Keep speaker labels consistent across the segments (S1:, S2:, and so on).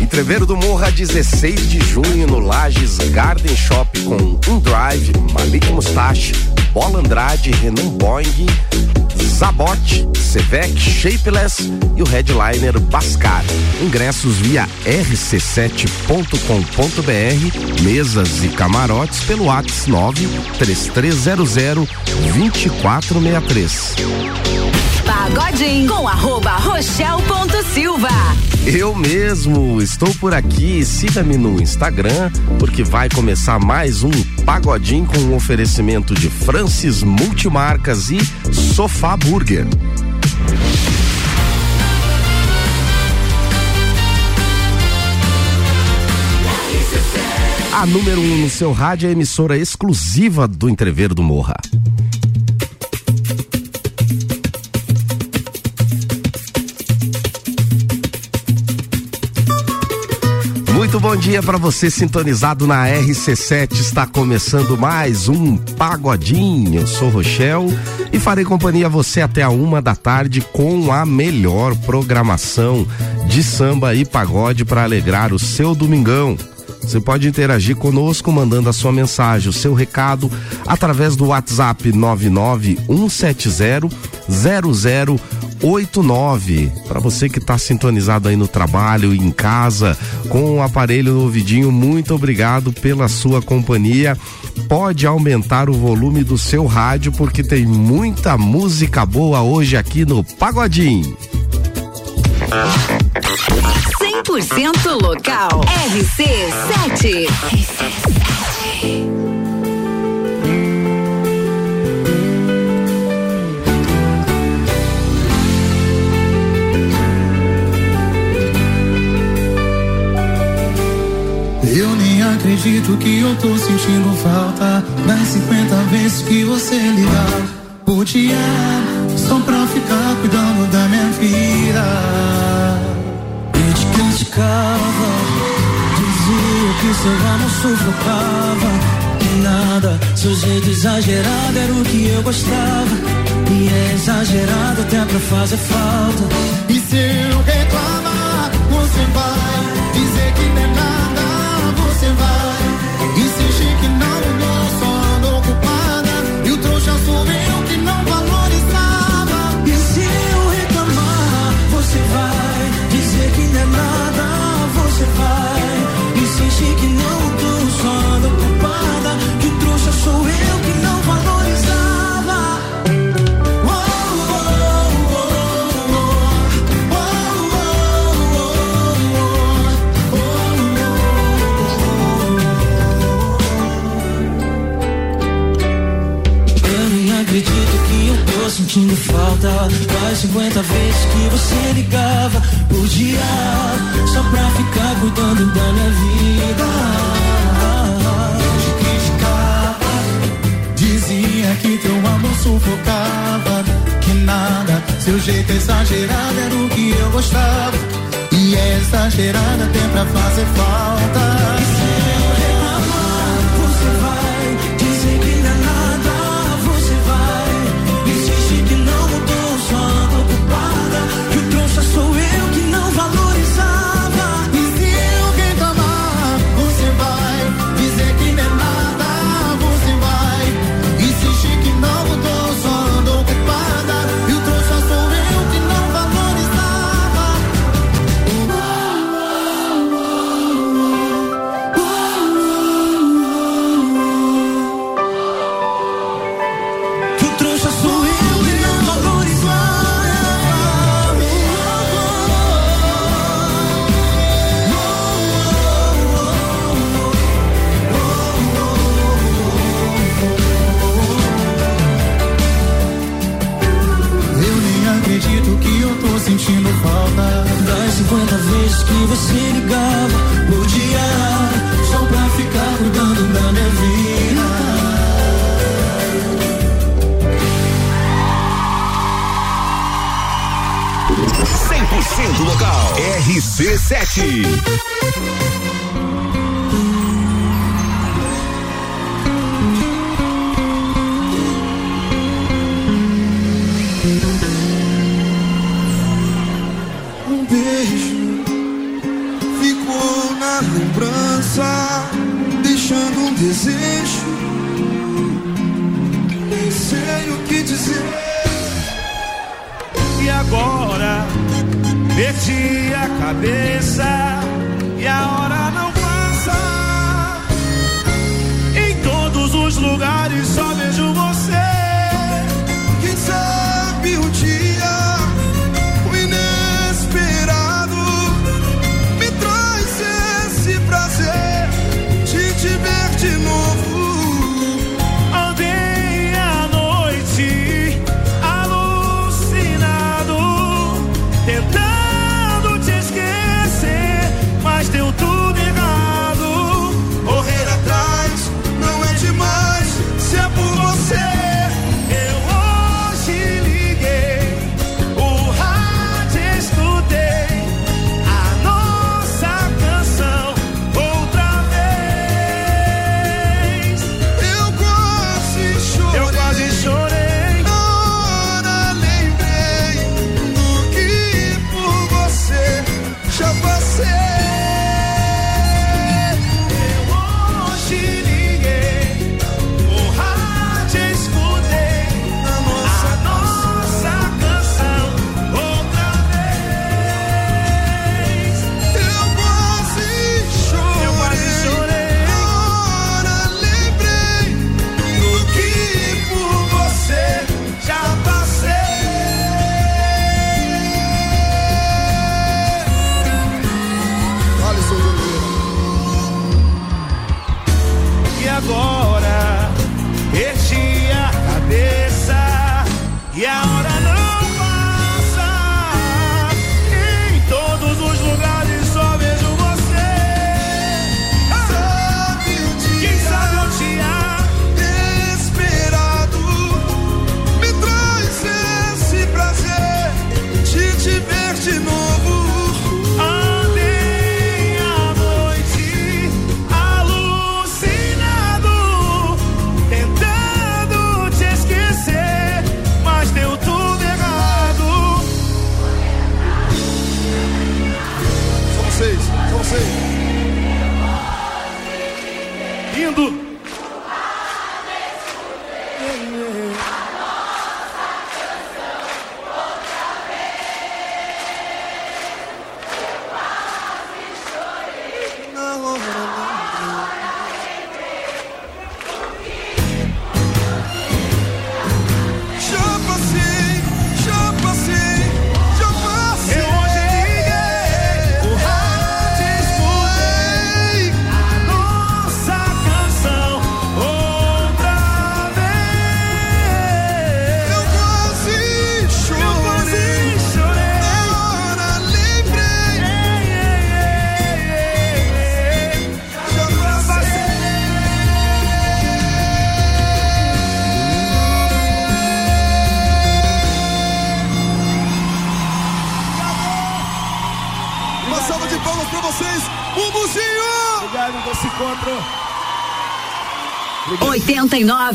S1: Entreveiro do Morra, 16 de junho, no Lages Garden Shop, com um Drive, Malik Mustache, Bola Andrade, Renan Boing, Zabot, Sevec, Shapeless e o headliner Bascar. Ingressos via rc7.com.br, mesas e camarotes pelo WhatsApp 93300 2463.
S2: Pagodinho com arroba rochel.silva.
S1: Eu mesmo estou por aqui. Siga-me no Instagram, porque vai começar mais um Pagodinho com um oferecimento de Francis Multimarcas e Sofá Burger. A número 1 um no seu rádio é a emissora exclusiva do Entrever do Morra. Muito bom dia para você sintonizado na RC7. Está começando mais um Pagodinho. Eu sou Rochel e farei companhia a você até a uma da tarde com a melhor programação de samba e pagode para alegrar o seu domingão. Você pode interagir conosco mandando a sua mensagem, o seu recado através do WhatsApp 99170 0089. Para você que está sintonizado aí no trabalho, em casa, com o aparelho no ouvidinho, muito obrigado pela sua companhia. Pode aumentar o volume do seu rádio porque tem muita música boa hoje aqui no Pagodinho.
S2: 100% local. RC7.
S3: Eu nem acredito que eu tô sentindo falta das 50 vezes que você ligar por dia só pra ficar cuidando da minha vida. E te criticava, dizia que seu amor sufocava. Que nada, seu jeito exagerado era o que eu gostava. E é exagerado até pra fazer falta. E se eu reclamar, você vai dizer que não é nada você vai insistir que não mudou, só ando ocupada. E o trouxa sou eu que não valorizava. E se eu reclamar, você vai dizer que não é nada, você vai insistir que não mudou, sentindo falta. Das 50 vezes que você ligava por dia Só pra ficar cuidando da minha vida. Te criticava Dizia que teu amor sufocava Que nada, seu jeito exagerado era o que eu gostava. E é exagerado até pra fazer falta. E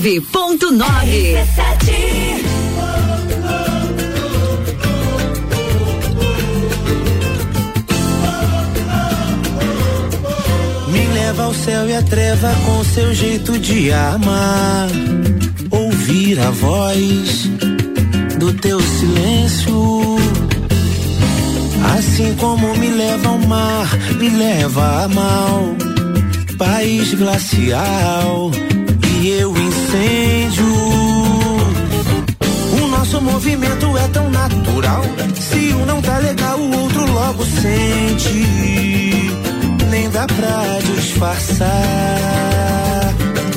S4: 99.9. leva ao céu e a treva com seu jeito de amar. Ouvir a voz do teu silêncio. Assim como me leva ao mar, me leva a mal, país glacial. E eu movimento é tão natural. Se um não tá legal, o outro logo sente. Nem dá pra disfarçar.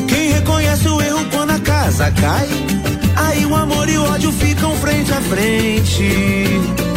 S4: Quem reconhece o erro quando a casa cai? Aí o amor e o ódio ficam frente a frente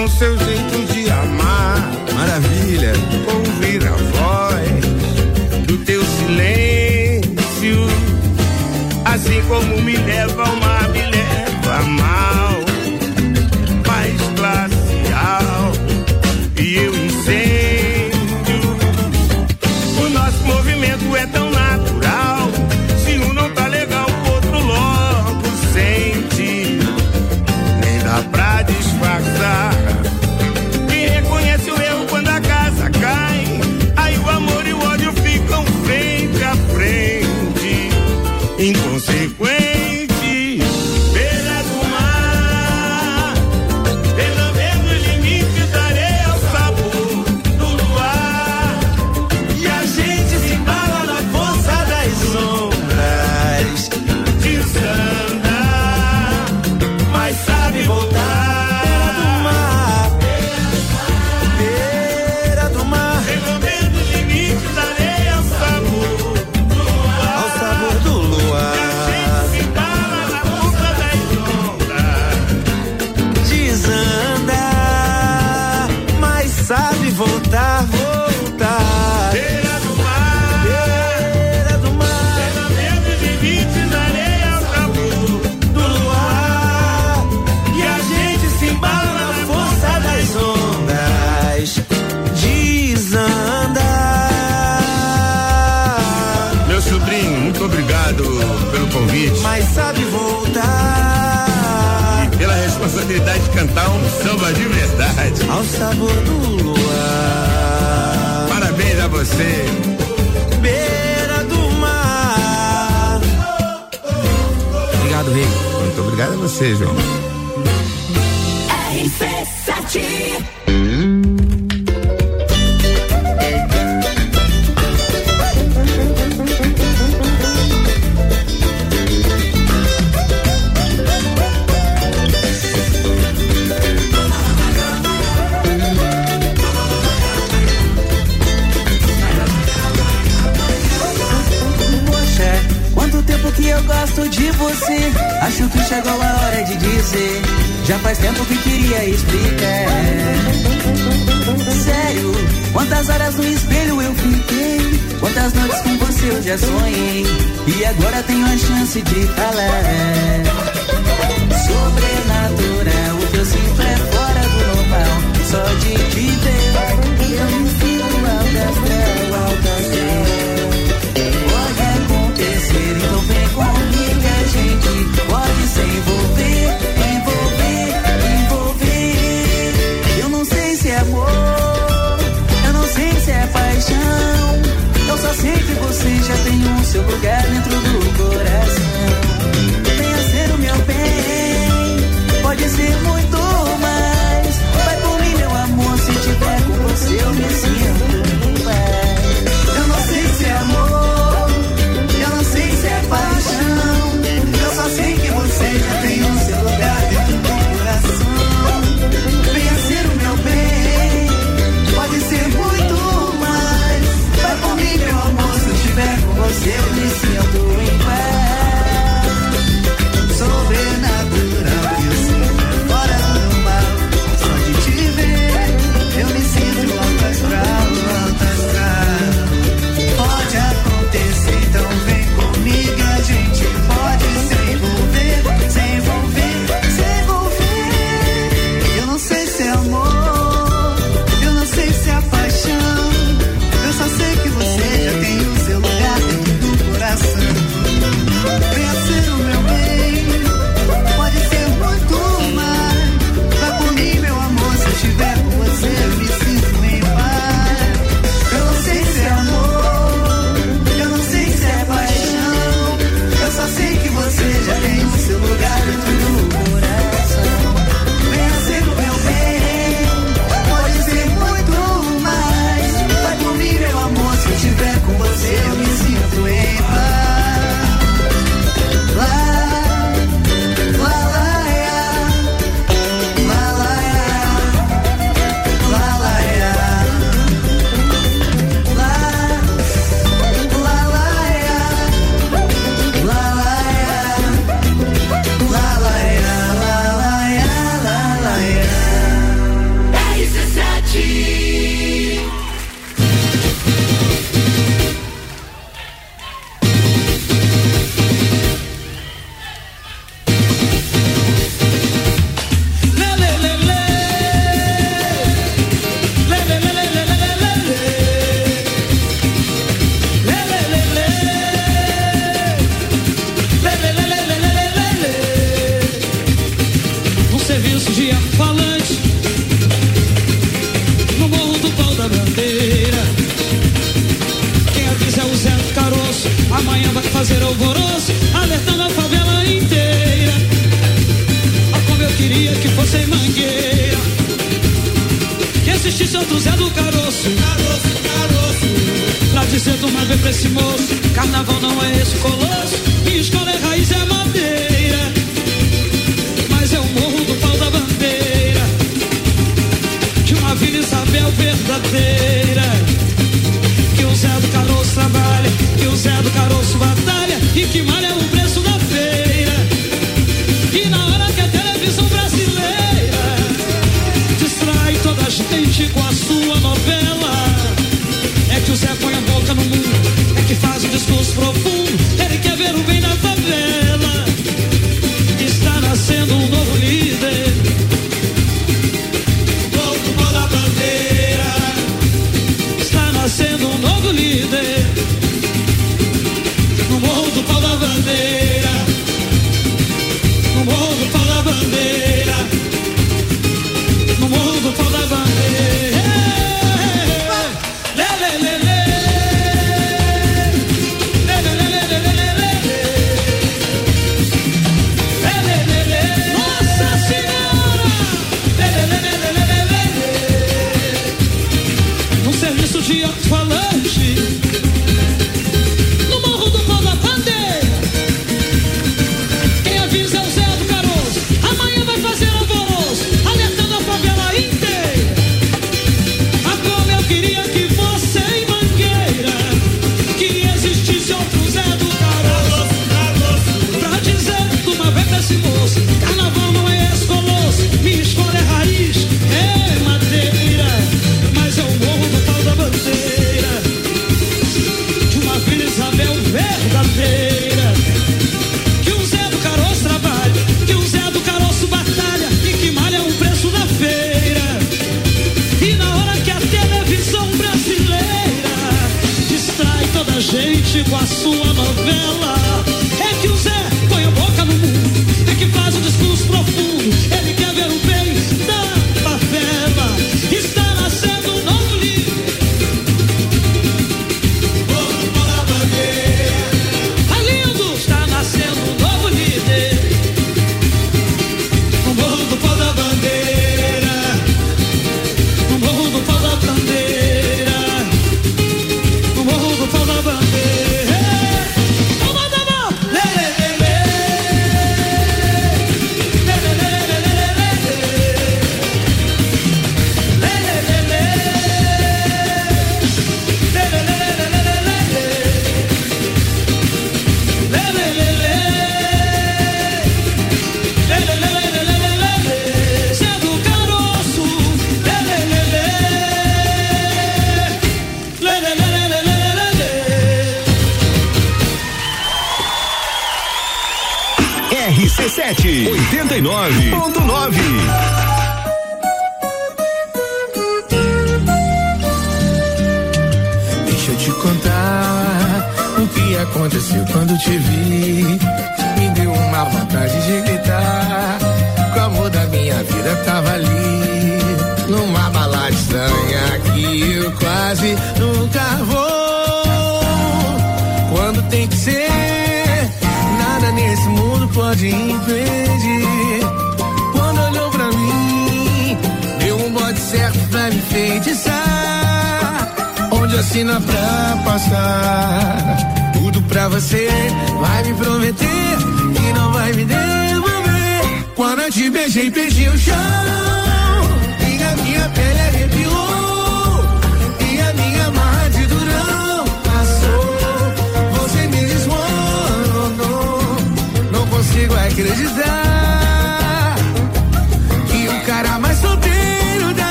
S5: com seu jeito de amar.
S6: Maravilha!
S5: Ouvir a voz do teu silêncio, assim como me leva a
S7: uma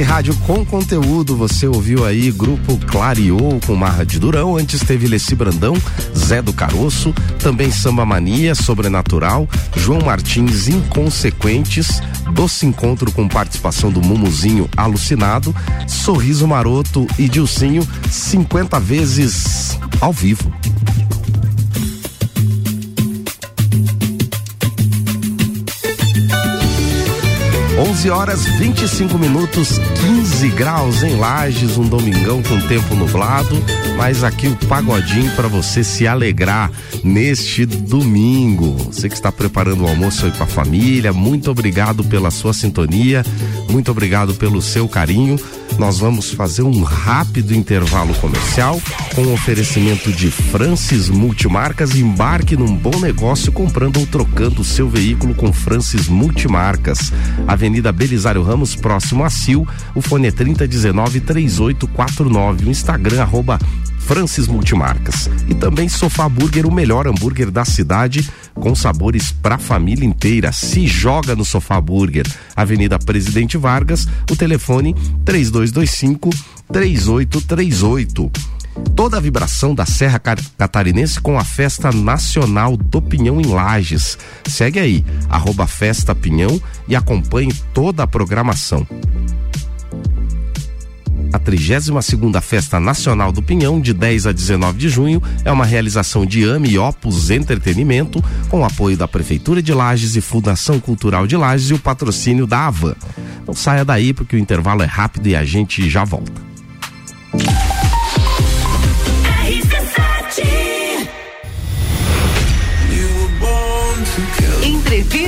S8: RC7
S1: Rádio com conteúdo, você ouviu aí Grupo Clareou com Marra de Durão, antes teve Leci Brandão, Zé do Caroço, também Samba Mania, Sobrenatural, João Martins, Inconsequentes, Doce Encontro com participação do Mumuzinho Alucinado, Sorriso Maroto e Dilcinho, 50 vezes ao vivo. 11 horas 25 minutos, 15 graus em Lages, um domingão com tempo nublado, mas aqui o pagodinho para você se alegrar neste domingo. Você que está preparando o almoço aí com a família, muito obrigado pela sua sintonia, muito obrigado pelo seu carinho. Nós vamos fazer um rápido intervalo comercial com oferecimento de Francis Multimarcas. Embarque num bom negócio comprando ou trocando o seu veículo com Francis Multimarcas. Avenida Belisário Ramos, próximo a Sil. O fone é 3019 3849. O Instagram, arroba Francis Multimarcas. E também Sofá Burger, o melhor hambúrguer da cidade, com sabores pra família inteira. Se joga no Sofá Burger. Avenida Presidente Vargas, o telefone 3225 3838. Toda a vibração da Serra Catarinense com a Festa Nacional do Pinhão em Lages. Segue aí, arroba Festa Pinhão e acompanhe toda a programação. A 32 segunda Festa Nacional do Pinhão, de 10 a 19 de junho, é uma realização de AME e Opus Entretenimento, com apoio da Prefeitura de Lages e Fundação Cultural de Lages e o patrocínio da Avan. Não saia daí porque o intervalo é rápido e a gente já volta.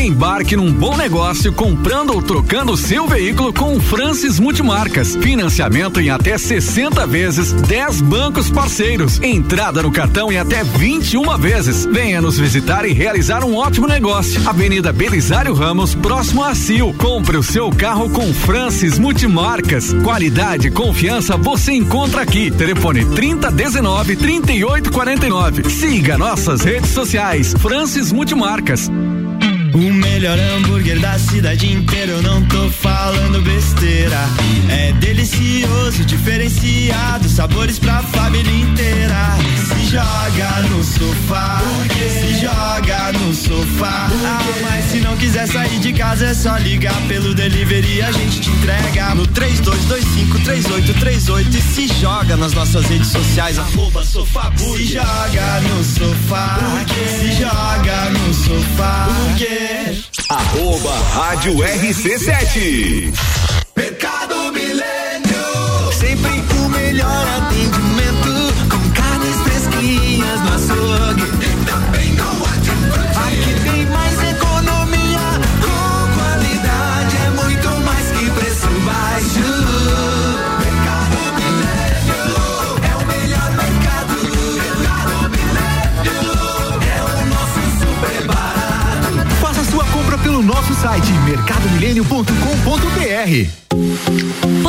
S9: Embarque num bom negócio comprando ou trocando seu veículo com Francis Multimarcas. Financiamento em até 60 vezes, 10 bancos parceiros. Entrada no cartão em até 21 vezes. Venha nos visitar e realizar um ótimo negócio. Avenida Belisário Ramos, próximo a Sil. Compre o seu carro com Francis Multimarcas. Qualidade e confiança você encontra aqui. Telefone 3019 3849. Siga nossas redes sociais. Francis Multimarcas.
S10: O melhor hambúrguer da cidade inteira, eu não tô falando besteira. É delicioso, diferenciado, sabores pra família inteira. Se joga no sofá, se joga no sofá. Ah, mas se não quiser sair de casa, é só ligar pelo delivery e a gente te entrega no 32253838 e se joga nas nossas redes sociais, arroba sofá Se joga no sofá, se joga no sofá.
S11: Arroba Rádio RC7.
S10: Mercado Milênio. Sempre o melhor atendimento.
S12: Site mercadomilênio.com.br.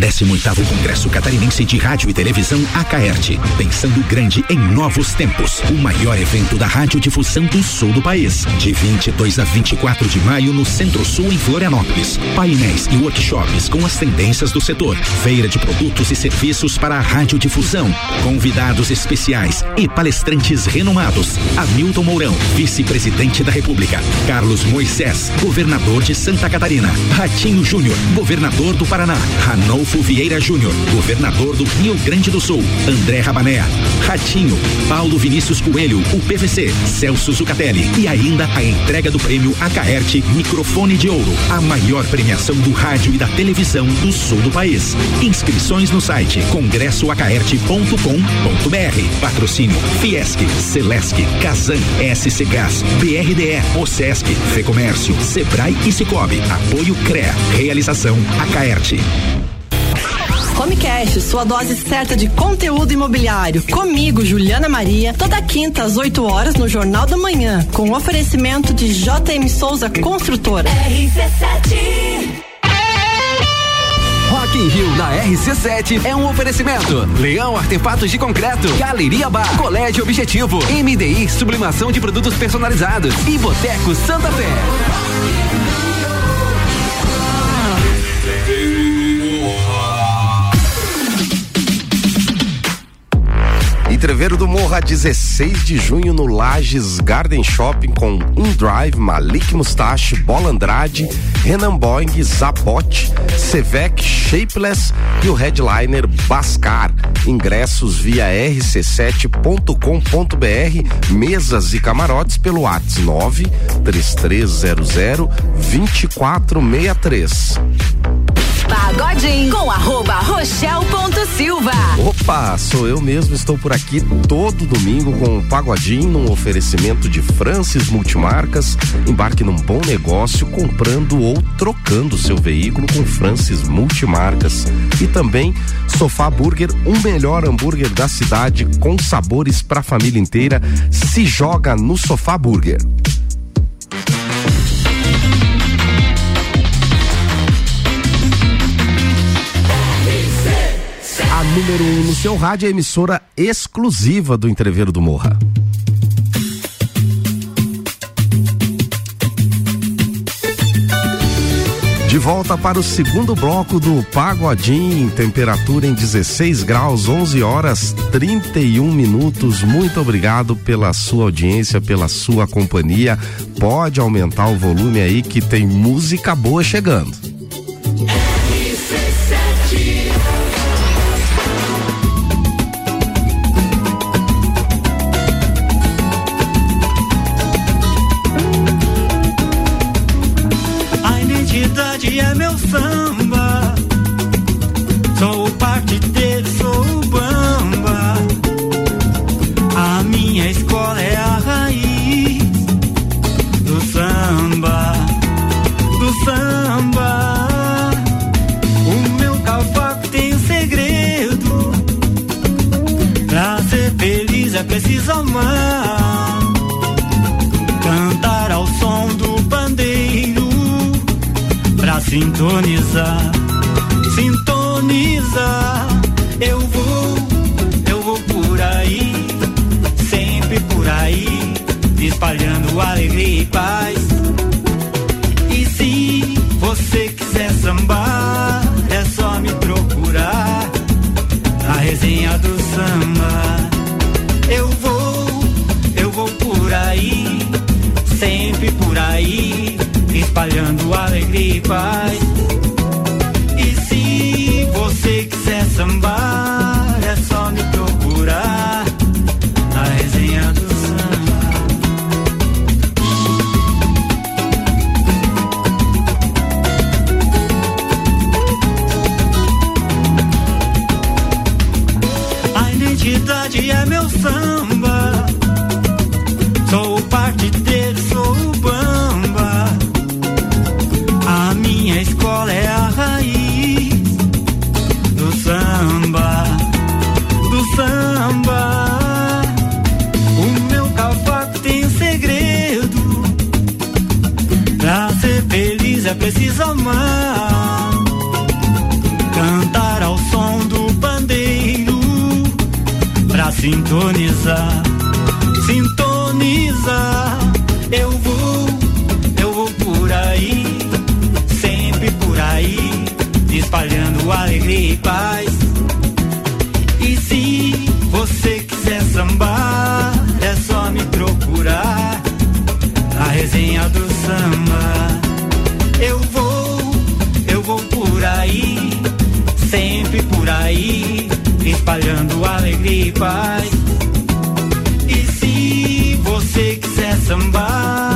S13: 18º Congresso Catarinense de Rádio e Televisão Acaerte, pensando grande em novos tempos. O maior evento da radiodifusão do sul do país, de 22 a 24 de maio no Centro-Sul em Florianópolis. Painéis e workshops com as tendências do setor, feira de produtos e serviços para a radiodifusão, convidados especiais e palestrantes renomados. Hamilton Mourão, vice-presidente da República. Carlos Moisés, governador de Santa Catarina. Ratinho Júnior, governador do Paraná. Ranolfo Vieira Júnior, governador do Rio Grande do Sul. André Rabané, Ratinho, Paulo Vinícius Coelho, o PVC, Celso Zucatelli e ainda a entrega do prêmio Acaerte Microfone de Ouro, a maior premiação do rádio e da televisão do sul do país. Inscrições no site congressoacaerte.com.br. Patrocínio Fiesc, Celesc, Casan, SC Gás, BRDE, Ocesc, Fecomércio, Sebrae e Cicobi. Apoio CREA. Realização Acaerte.
S14: Home Cash, sua dose certa de conteúdo imobiliário. Comigo, Juliana Maria, toda quinta às 8 horas no Jornal da Manhã, com oferecimento de JM Souza Construtora.
S15: RC7
S9: Rock in Rio na RC7 é um oferecimento. Leão Artefatos de Concreto, Galeria Bar, Colégio Objetivo, MDI Sublimação de Produtos Personalizados e Boteco Santa Fé.
S1: Entreveiro do Morra, 16 de junho no Lages Garden Shopping com Um Drive, Malik Mustache, Bola Andrade, Renan Boing, Zapote, Sevec, Shapeless e o headliner Bascar. Ingressos via rc7.com.br, mesas e camarotes pelo WhatsApp 9 3300 2463.
S2: Pagodinho com arroba Rochelle ponto Silva.
S1: Opa, sou eu mesmo, estou por aqui todo domingo com o Pagodinho, num oferecimento de Francis Multimarcas. Embarque num bom negócio comprando ou trocando seu veículo com Francis Multimarcas. E também Sofá Burger, o melhor hambúrguer da cidade com sabores para a família inteira. Se joga no Sofá Burger. Número 1 um no seu rádio a emissora exclusiva do Entreveiro do Morra. De volta para o segundo bloco do Pagodim, temperatura em 16 graus, 11 horas 31 minutos. Muito obrigado pela sua audiência, pela sua companhia. Pode aumentar o volume aí que tem música boa chegando.
S16: É meu samba. Sintonizar, sintonizar. Eu vou, eu vou por aí, sempre por aí, espalhando alegria e paz. E se você quiser sambar, é só me procurar. A resenha do samba. Eu vou, eu vou por aí, sempre por aí, espalhando alegria e paz. E se você quiser sambar, é só me procurar.
S17: quis amar, cantar ao som do pandeiro, pra sintonizar, sintonizar. Eu vou, eu vou por aí, sempre por aí, espalhando alegria e paz. E se você quiser sambar, é só me procurar. A resenha do samba aí, sempre por aí, espalhando alegria e paz. E se você quiser sambar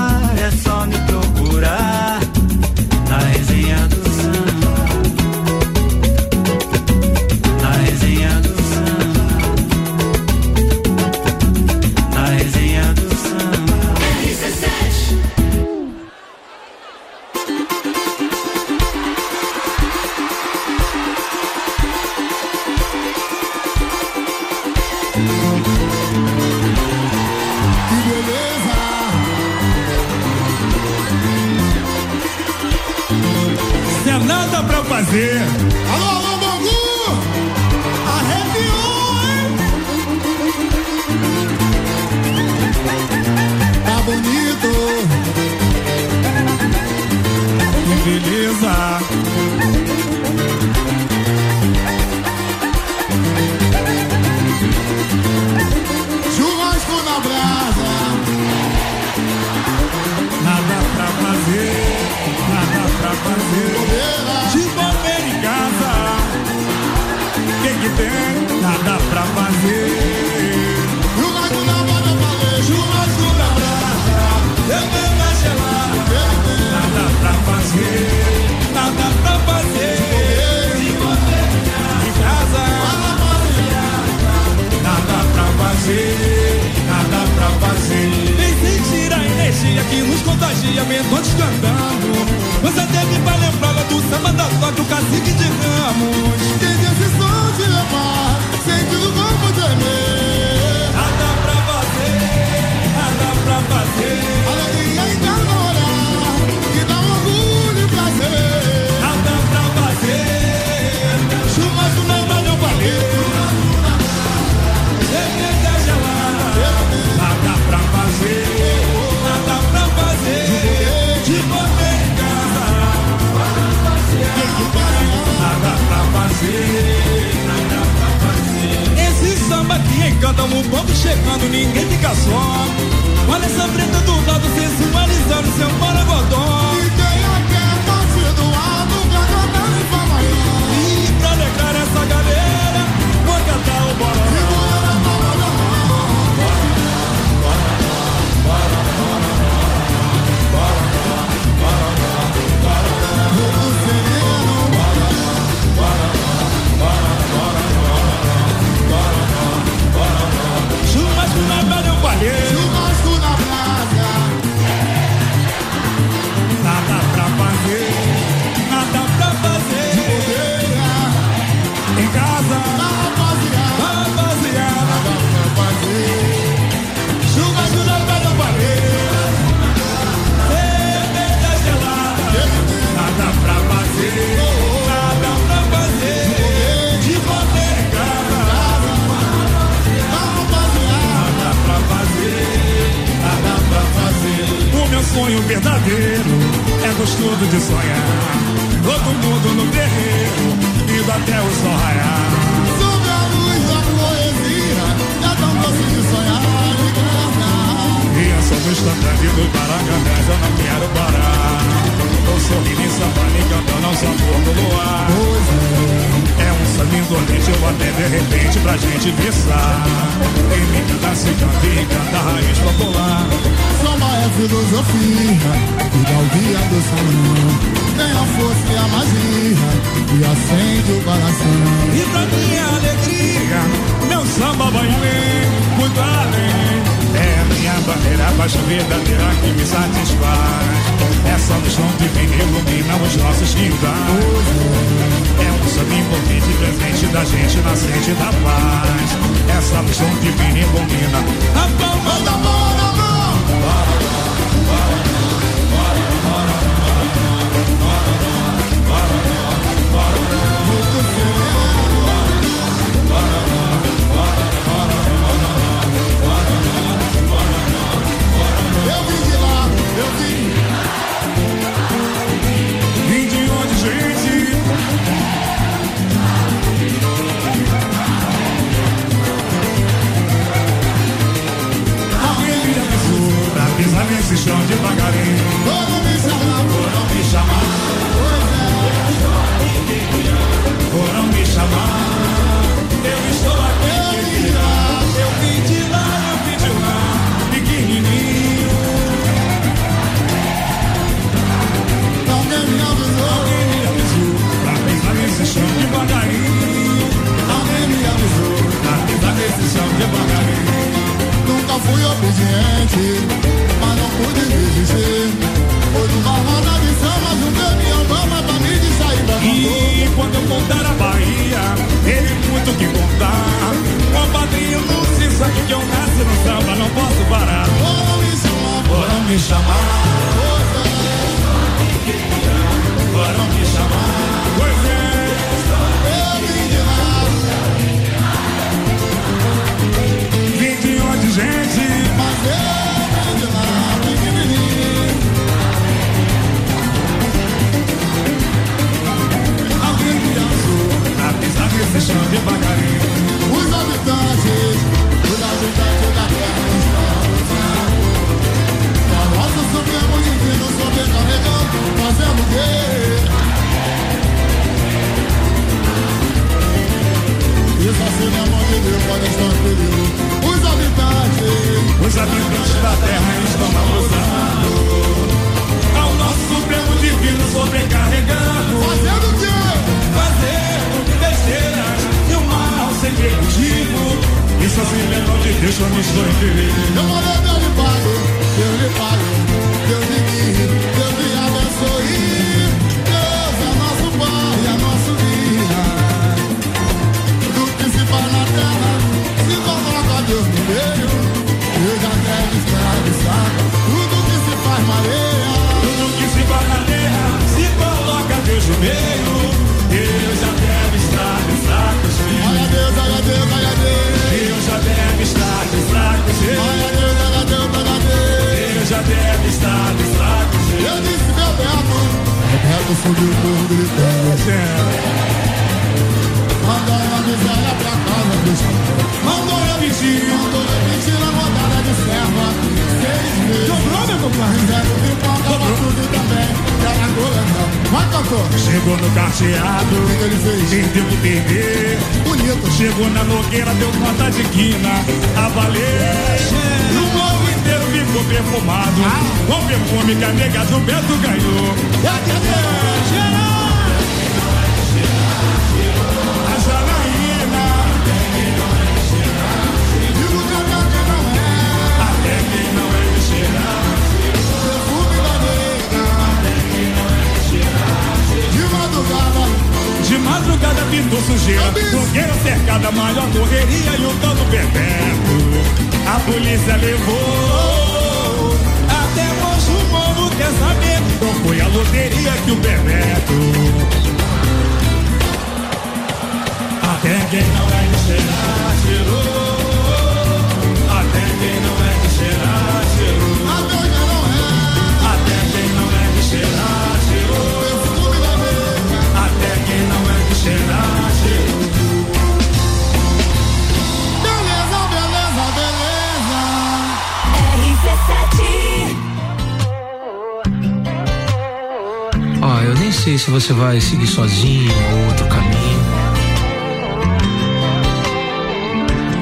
S18: você vai
S19: seguir sozinho ou outro caminho.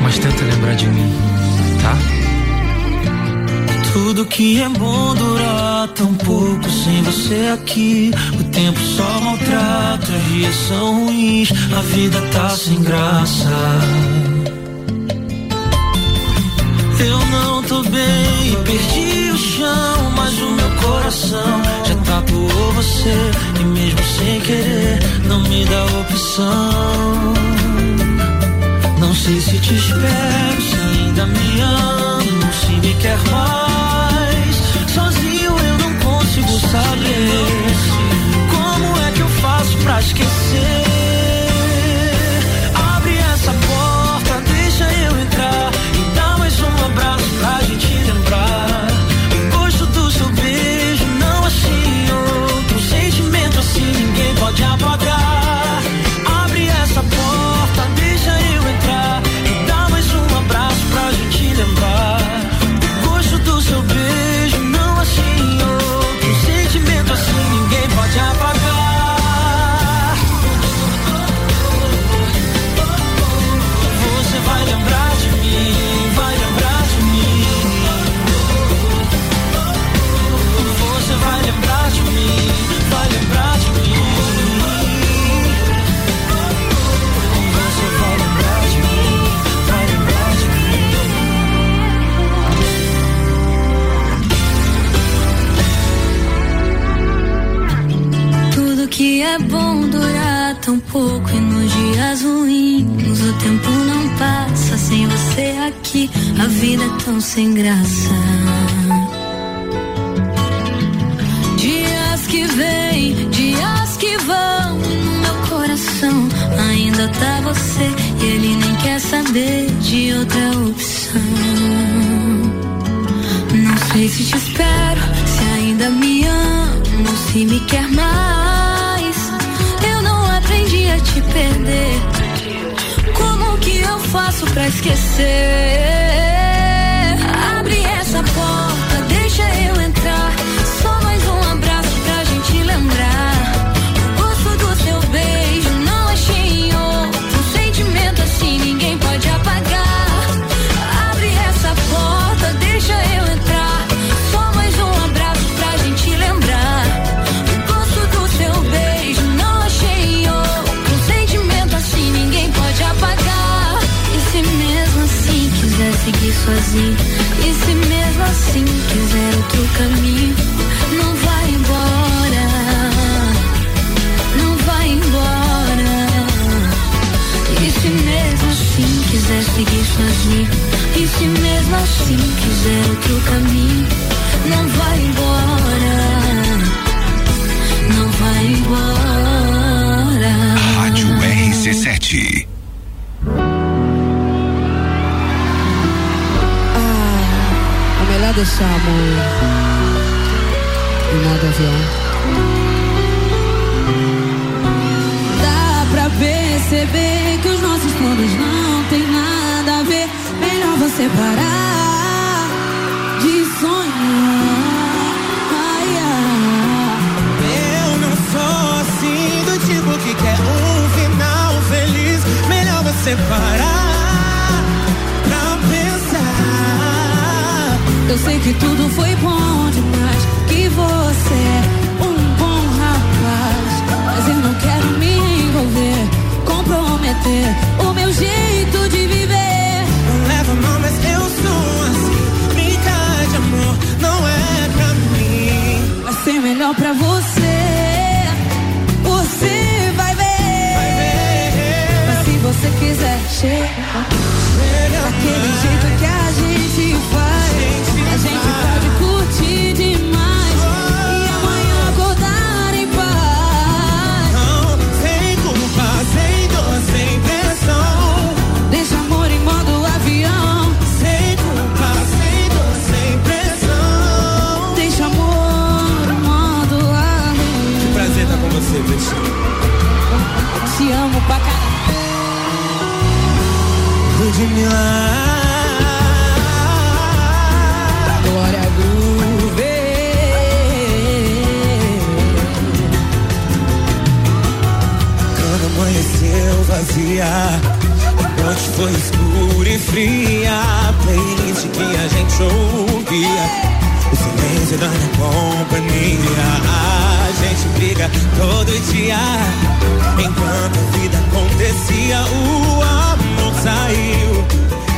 S19: Mas tenta lembrar de mim, tá?
S20: Tudo que é bom durar tão pouco sem você aqui. O tempo só maltrata, os dias são ruins, a vida tá sem graça. Eu não tô bem, perdi o chão, mas o meu coração já tá tatuou você. E mesmo sem querer, não me dá opção. Não sei se te espero, se ainda me amo, se me quer mais. Sozinho eu não consigo saber como é que eu faço pra esquecer.
S21: A vida é tão sem graça. Dias que vêm, dias que vão no meu coração ainda tá você e ele nem quer saber de outra opção. Não sei se te espero, se ainda me ama ou se me quer mais. Eu não aprendi a te perder. Faço pra esquecer? Sozinho? E se mesmo assim quiser outro caminho? Não vai embora. Não vai embora. E se mesmo assim quiser seguir sozinho? E se mesmo assim quiser outro caminho? Não vai embora. Não vai embora.
S8: Rádio RC7.
S22: Melhor deixar amor no modo avião. Dá pra perceber que os nossos planos não tem nada a ver. Melhor você parar de sonhar. Ai, ai.
S23: Eu não sou assim do tipo que quer um final feliz. Melhor você parar
S22: Eu sei que tudo foi bom demais, que você é um bom rapaz. Mas eu não quero me envolver, comprometer o meu jeito de viver.
S23: Não leva mal, mas eu sou assim. Brincar de amor não é pra mim.
S22: Vai ser melhor pra você. Você vai ver. Mas se você quiser, chega. Daquele jeito que a gente faz.
S23: Ludmilla.
S22: Glória Groove.
S23: Quando amanheceu vazia, a noite foi escura e fria. A playlist que a gente ouvia, o silêncio da minha companhia. A gente briga todo dia, enquanto a vida acontecia, o amor saiu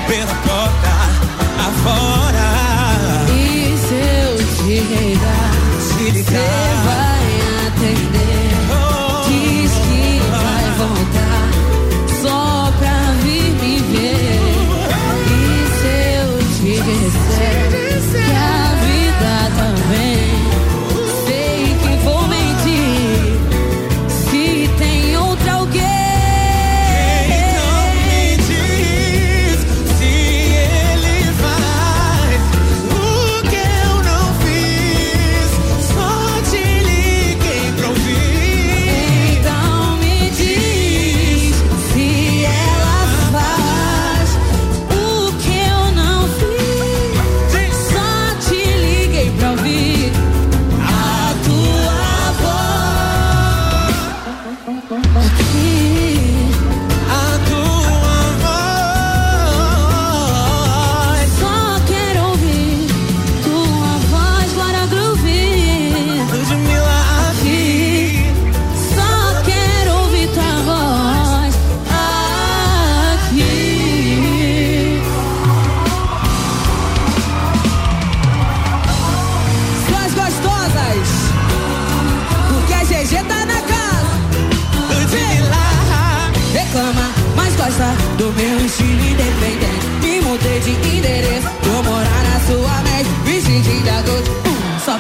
S23: pela porta afora.
S22: E se eu te ligar,
S23: Se ligar.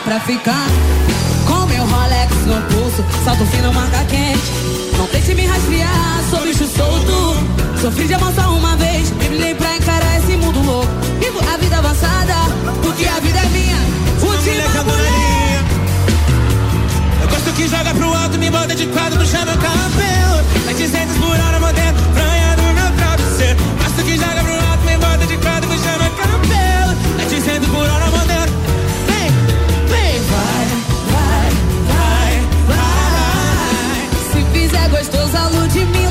S22: pra ficar. Com meu Rolex no pulso, salto fino, marca quente. Não tente me rastrear, sou bicho solto. Sofri de amor só uma vez, me pra encarar esse mundo louco. Vivo a vida avançada, porque a vida é minha. Última bolinha.
S23: Eu gosto que joga pro alto, me bota de quadro, no chão meu
S22: campeão. Mas
S23: por
S22: hora,
S23: Salude me.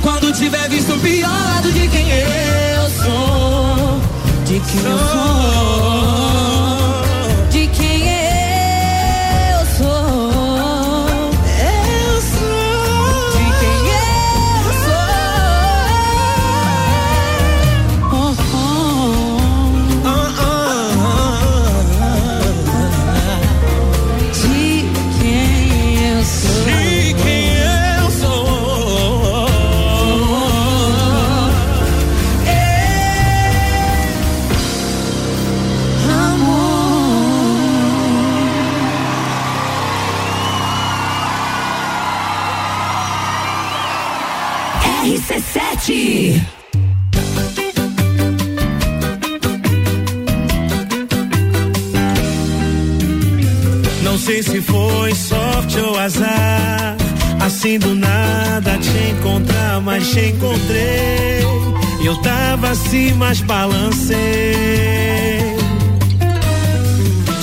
S23: quando tiver visto o pior lado de quem eu sou.
S22: De quem sou. eu sou.
S24: Não sei se foi sorte ou azar, assim do nada te encontrar, mas te encontrei. Eu tava assim, mas balancei.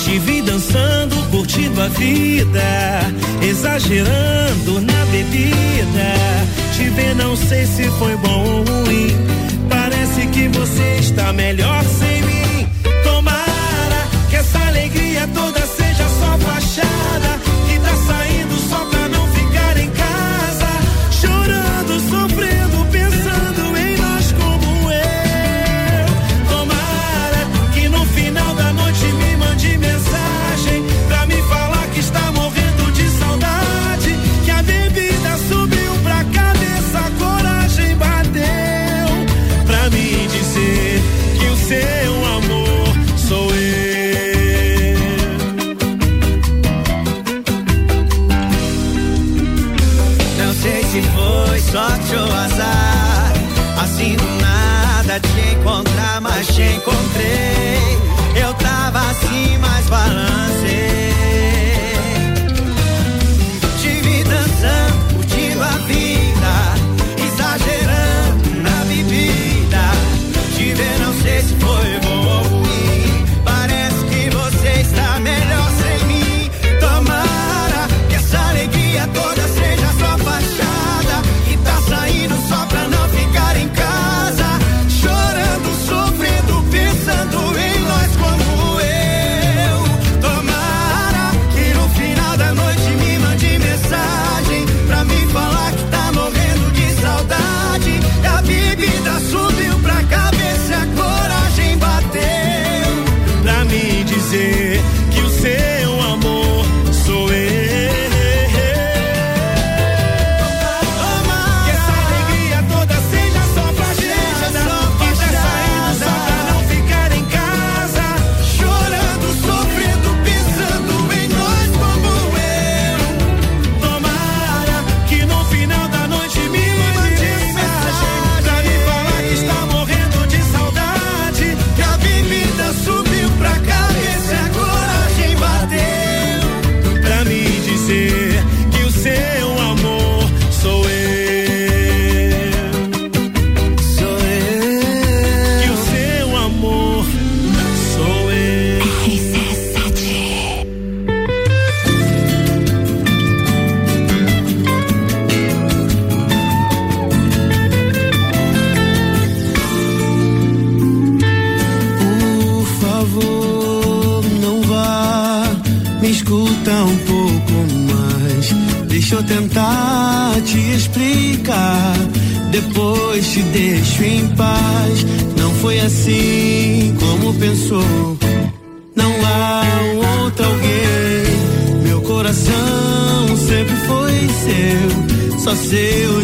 S24: Te vi dançando, curtindo a vida, exagerando na bebida não sei se foi bom ou ruim. Parece que você está melhor sem
S4: deixo em paz. Não foi assim como pensou. Não há um outro alguém. Meu coração sempre foi seu, só seu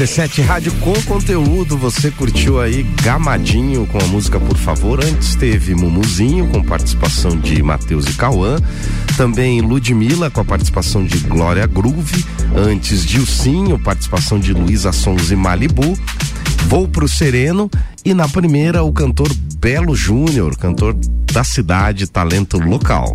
S1: RC7 Rádio com conteúdo, você curtiu aí Gamadinho com a música Por Favor. Antes teve Mumuzinho com participação de Matheus e Cauã. Também Ludmilla com a participação de Glória Groove. Antes Dilcinho, participação de Luísa Sons e Malibu. Vou pro Sereno. E na primeira, o cantor Belo Júnior, cantor da cidade, talento local.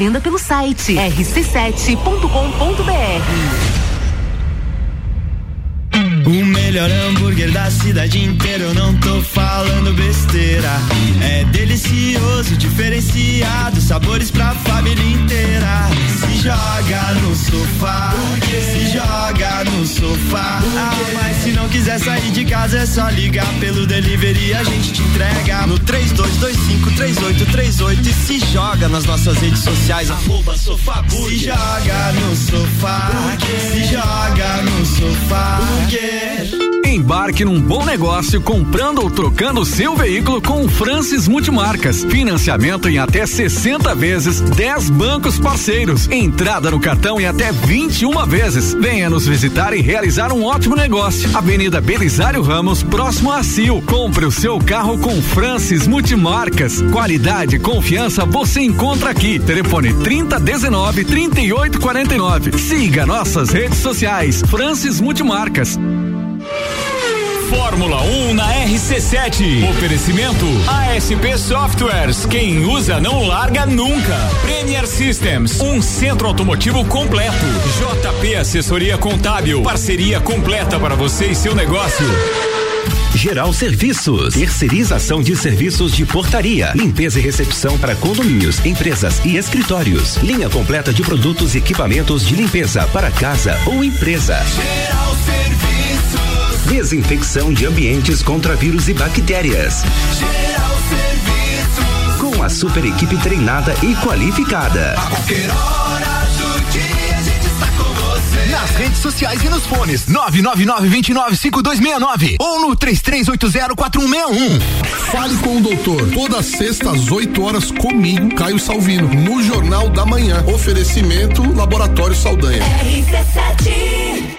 S25: Venda pelo site rc7.com.br.
S10: O melhor hambúrguer da cidade inteira, eu não tô falando besteira. É delicioso, diferenciado, sabores pra família inteira. Se joga no sofá, se joga no sofá. Ah, mas se não quiser sair de casa, é só ligar pelo delivery, a gente te entrega no 32253838 e se joga nas nossas redes sociais, arroba sofá Se joga no sofá, se joga no sofá.
S9: Embarque num bom negócio comprando ou trocando seu veículo com o Francis Multimarcas. Financiamento em até 60 vezes, 10 bancos parceiros. Entrada no cartão em até 21 vezes. Venha nos visitar e realizar um ótimo negócio. Avenida Belisário Ramos, próximo a Sil. Compre o seu carro com Francis Multimarcas. Qualidade e confiança você encontra aqui. Telefone 3019 3849. Siga nossas redes sociais. Francis Multimarcas.
S26: Fórmula 1 na RC7. Oferecimento ASP Softwares. Quem usa não larga nunca. Premier Systems, um centro automotivo completo. JP Assessoria Contábil, parceria completa para você e seu negócio.
S13: Geral Serviços, terceirização de serviços de portaria, limpeza e recepção para condomínios, empresas e escritórios. Linha completa de produtos e equipamentos de limpeza para casa ou empresa.
S10: Geral Serviços,
S13: Desinfecção de ambientes contra vírus e bactérias.
S10: Geral Serviços,
S13: Com a super equipe treinada e qualificada.
S10: qualquer hora do dia a gente está com você.
S27: Nas redes sociais e nos fones 999-295269 ou no 33804161.
S28: Fale com o doutor. Toda sexta às 8 horas comigo, Caio Salvino, no Jornal da Manhã. Oferecimento Laboratório Saldanha.
S2: RC7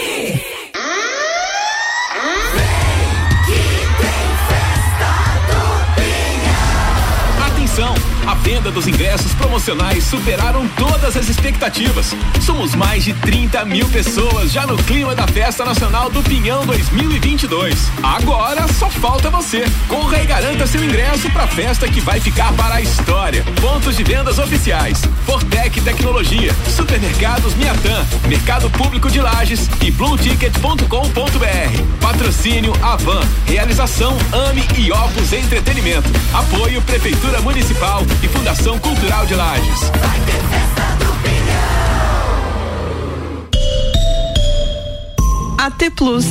S26: venda dos ingressos promocionais superaram todas as expectativas. Somos mais de 30 mil pessoas já no clima da Festa Nacional do Pinhão 2022. Agora só falta você. Corra e garanta seu ingresso para a festa que vai ficar para a história. Pontos de vendas oficiais: Fortec Tecnologia, Supermercados Miatã, Mercado Público de Lages e BlueTicket.com.br. Patrocínio Avan. Realização Ame e Opus Entretenimento. Apoio Prefeitura Municipal e Fundação Cultural de Lages.
S14: AT Plus.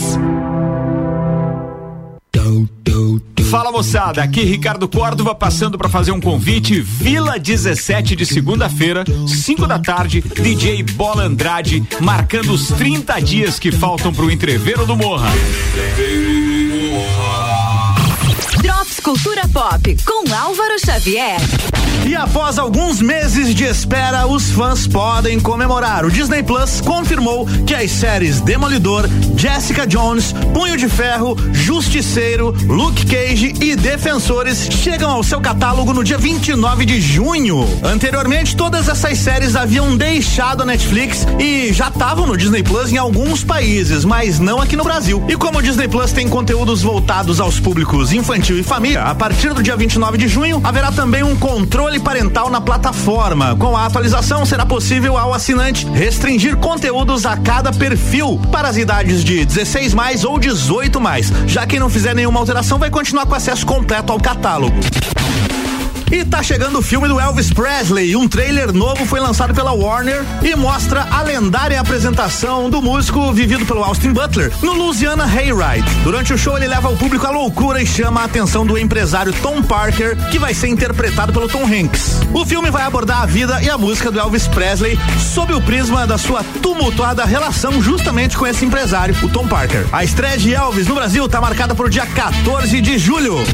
S26: Fala moçada, aqui Ricardo Córdova passando para fazer um convite. Vila 17 de segunda-feira, 5 da tarde, DJ Bola Andrade, marcando os 30 dias que faltam pro entreveiro do Morra.
S25: Cultura Pop com Álvaro Xavier.
S29: E após alguns meses de espera, os fãs podem comemorar. O Disney Plus confirmou que as séries Demolidor, Jessica Jones, Punho de Ferro, Justiceiro, Luke Cage e Defensores chegam ao seu catálogo no dia 29 de junho. Anteriormente, todas essas séries haviam deixado a Netflix e já estavam no Disney Plus em alguns países, mas não aqui no Brasil. E como o Disney Plus tem conteúdos voltados aos públicos infantil e família, a partir do dia 29 de junho haverá também um controle parental na plataforma. Com a atualização, será possível ao assinante restringir conteúdos a cada perfil para as idades de 16 mais ou 18 mais. Já quem não fizer nenhuma alteração vai continuar com acesso completo ao catálogo. E tá chegando o filme do Elvis Presley. Um trailer novo foi lançado pela Warner e mostra a lendária apresentação do músico vivido pelo Austin Butler no Louisiana Hayride. Durante o show, ele leva o público à loucura e chama a atenção do empresário Tom Parker, que vai ser interpretado pelo Tom Hanks. O filme vai abordar a vida e a música do Elvis Presley sob o prisma da sua tumultuada relação justamente com esse empresário, o Tom Parker. A estreia de Elvis no Brasil tá marcada para o dia 14 de julho.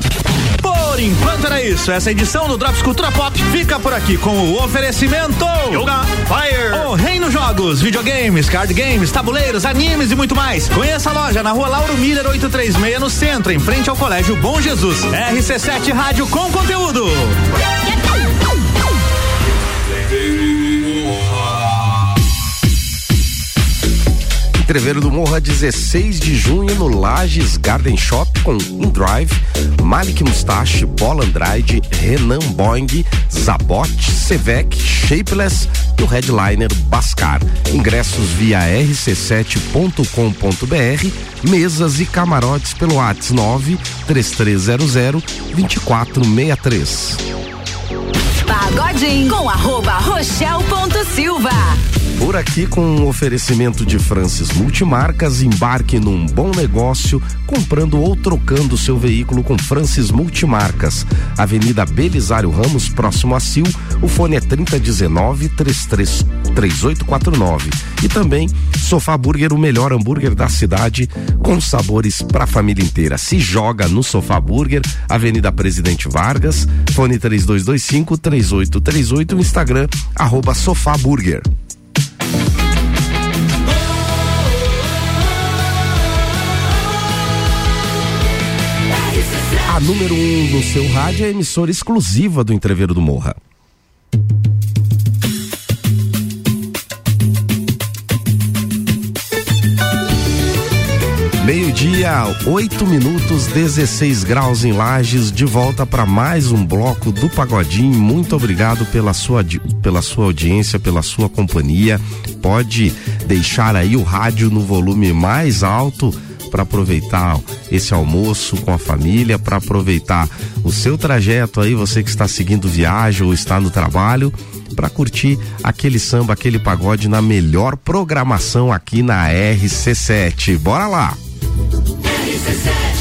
S29: Por enquanto era isso. Essa edição do Drops Cultura Pop fica por aqui com o oferecimento Yoga Fire. O Reino Jogos, videogames, card games, tabuleiros, animes e muito mais. Conheça a loja na rua Lauro Miller 836 no centro, em frente ao Colégio Bom Jesus. RC7 Rádio com conteúdo.
S1: Entreveiro do Morra, 16 de junho, no Lages Garden Shop, com InDrive, Malik Mustache, Paul Andrade, Renan Boing, Zabot, Sevec, Shapeless e o headliner Bascar. Ingressos via rc7.com.br, mesas e camarotes pelo WhatsApp 9 3300 2463.
S25: Pagodinho com arroba Rochelle ponto Silva.
S1: Por aqui com um oferecimento de Francis Multimarcas, embarque num bom negócio comprando ou trocando seu veículo com Francis Multimarcas. Avenida Belisário Ramos, próximo a Sil. O fone é 3019 3849. E também Sofá Burger, o melhor hambúrguer da cidade, com sabores para a família inteira. Se joga no Sofá Burger, Avenida Presidente Vargas, fone 3225 3838, Instagram, arroba Sofá Burger. Número 1 um no seu rádio é a emissora exclusiva do Entreveiro do Morra. Meio-dia, 8 minutos, 16 graus em Lages, de volta para mais um bloco do Pagodinho. Muito obrigado pela sua, pela sua audiência, pela sua companhia. Pode deixar aí o rádio no volume mais alto para aproveitar esse almoço com a família, para aproveitar o seu trajeto aí, você que está seguindo viagem ou está no trabalho, para curtir aquele samba, aquele pagode na melhor programação aqui na RC7. Bora lá!
S5: RC7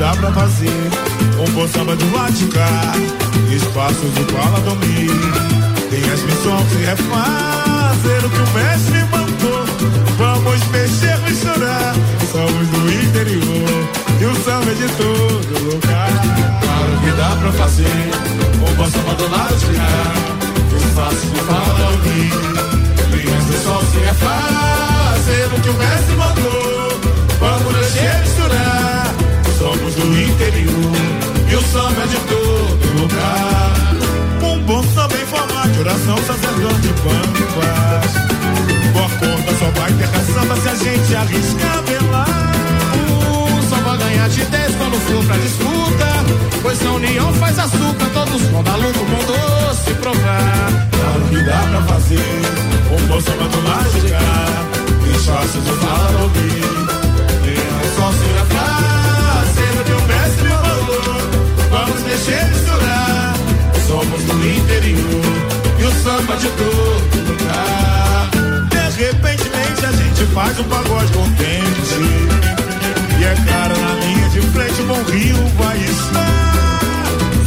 S5: dá pra fazer um bom samba de cá. Espaço de fala dormir. Tem as missões que refazer o que o mestre mandou. Vamos mexer, misturar. Somos do interior e o samba é de todo lugar. Claro que dá pra fazer um bom samba do cá. Espaço de fala dormir. Tem as missões que refazer o que o mestre mandou. Vamos mexer, misturar. Somos interior e o samba é de todo lugar. Um bom samba em forma de oração, sacerdote quando faz. Boa conta só vai ter caçamba se a gente arriscar velar.
S30: Um só vai ganhar de 10 quando for pra disputa. Pois a união faz açúcar, todos vão dar lucro, bom doce provar.
S5: Claro que dá pra fazer um bom samba do lado de cá. Espaço de fala ouvir. Só se fazer o Vamos mexer e misturar. Somos do interior e o samba de todo lugar. De repentemente a gente faz um pagode contente. E é cara na linha de frente, o bom Rio vai estar.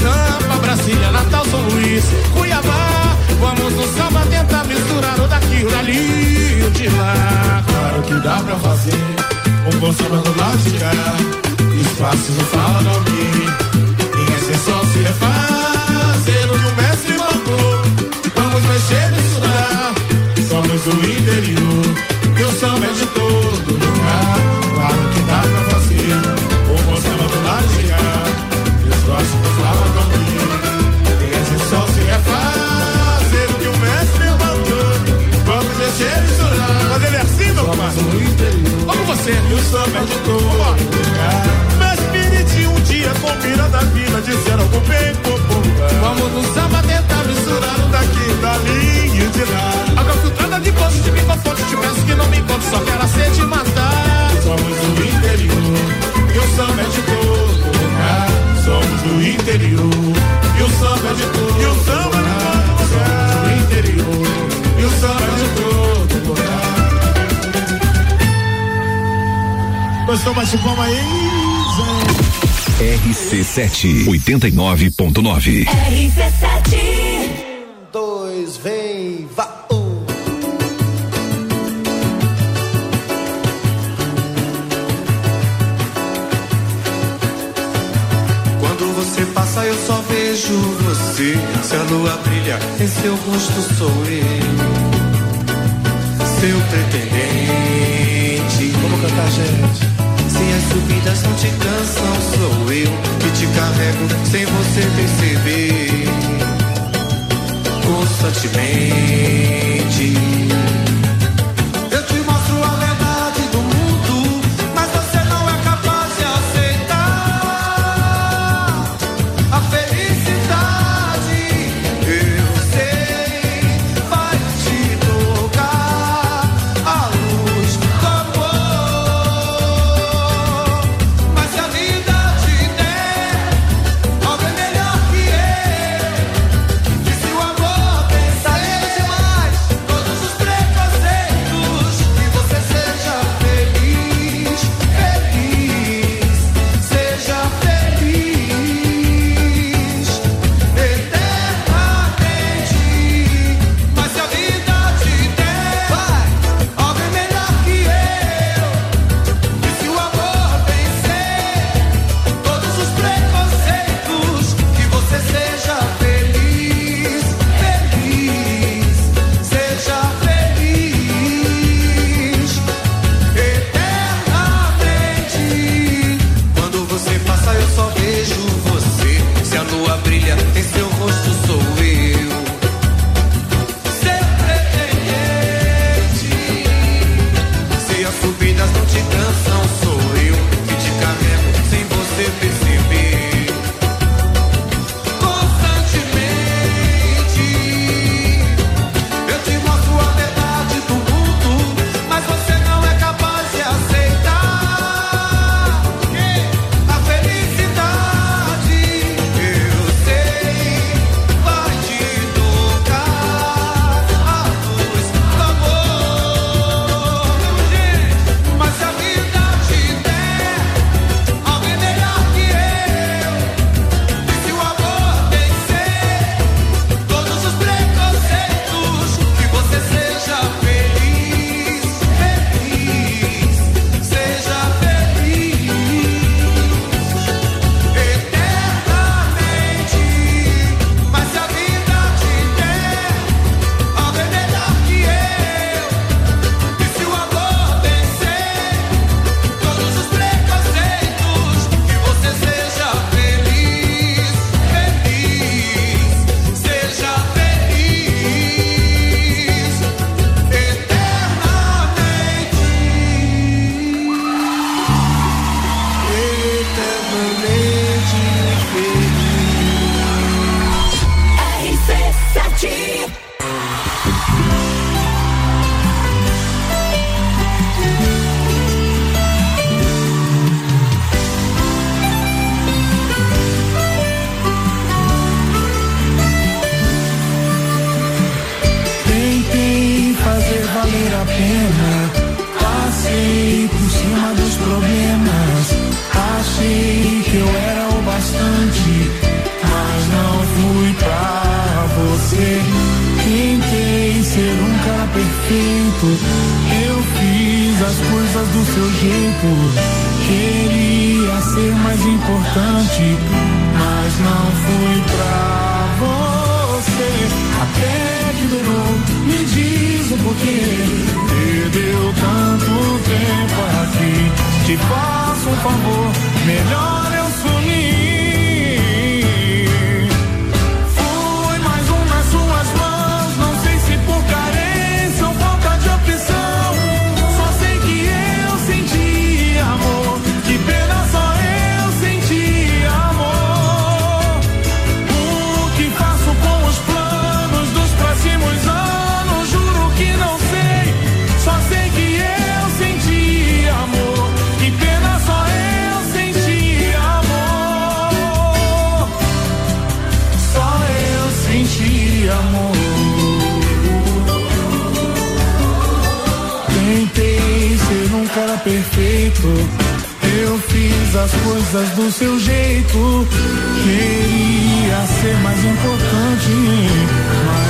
S30: Sampa, Brasília, Natal, São Luís, Cuiabá. Vamos no samba tentar misturar o daqui, o dali e o de lá.
S5: Claro que dá pra fazer um bom samba do lado de cá. Espaço não fala dormir. Em exceção se refazer o que o mestre mandou. Vamos mexer e misturar. Somos do interior e o samba é de todo lugar. Claro que dá pra fazer um bom samba do lado de cá. Espaço não fala dormir. Em exceção se refazer o que o mestre mandou. Vamos mexer e misturar.
S30: Mas ele é assim, meu pai? Vamos você.
S5: E o samba é de todo lugar.
S30: Dia combina da vida, disseram algo bem popular. Vamos no samba tentar misturar o daqui, dali e de lá. Água filtrada de poço, de microfone, te peço que não me encontre, só quero a sede matar.
S5: Somos do interior e o samba é de todo lugar. Somos do interior e o samba é de todo
S30: E o samba é de todo lugar.
S5: Somos do interior e o samba é de todo lugar. Gostou mais de palma aí,
S8: RC7 89.9.
S2: RC7
S23: Dois, vem, vá, um. Quando você passa, eu só vejo você. Se a lua brilha, em seu rosto sou eu. Seu pretendente. Vamos cantar, gente. Se as subidas não te cansam,
S30: me see cara perfeito. Eu fiz as coisas do seu jeito. Queria ser mais importante, mas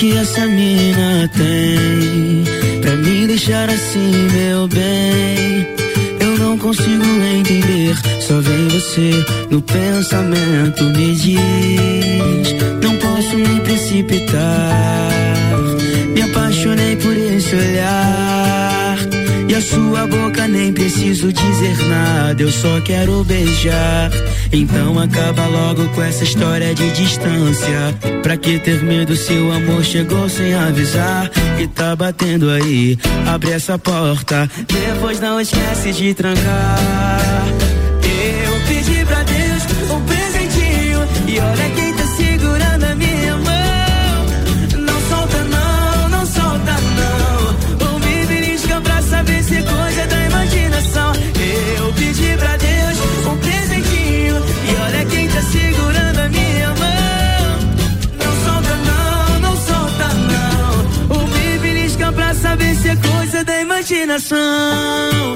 S30: que
S31: essa mina tem Pra me deixar assim, meu bem. Eu não consigo entender Só vem você no pensamento Me diz Não posso me precipitar. Me apaixonei por esse olhar sua boca nem preciso dizer nada Eu só quero beijar. Então acaba logo com essa história de distância. Pra que ter medo se o amor chegou sem avisar? E tá batendo aí, abre essa porta Depois não esquece de trancar imaginação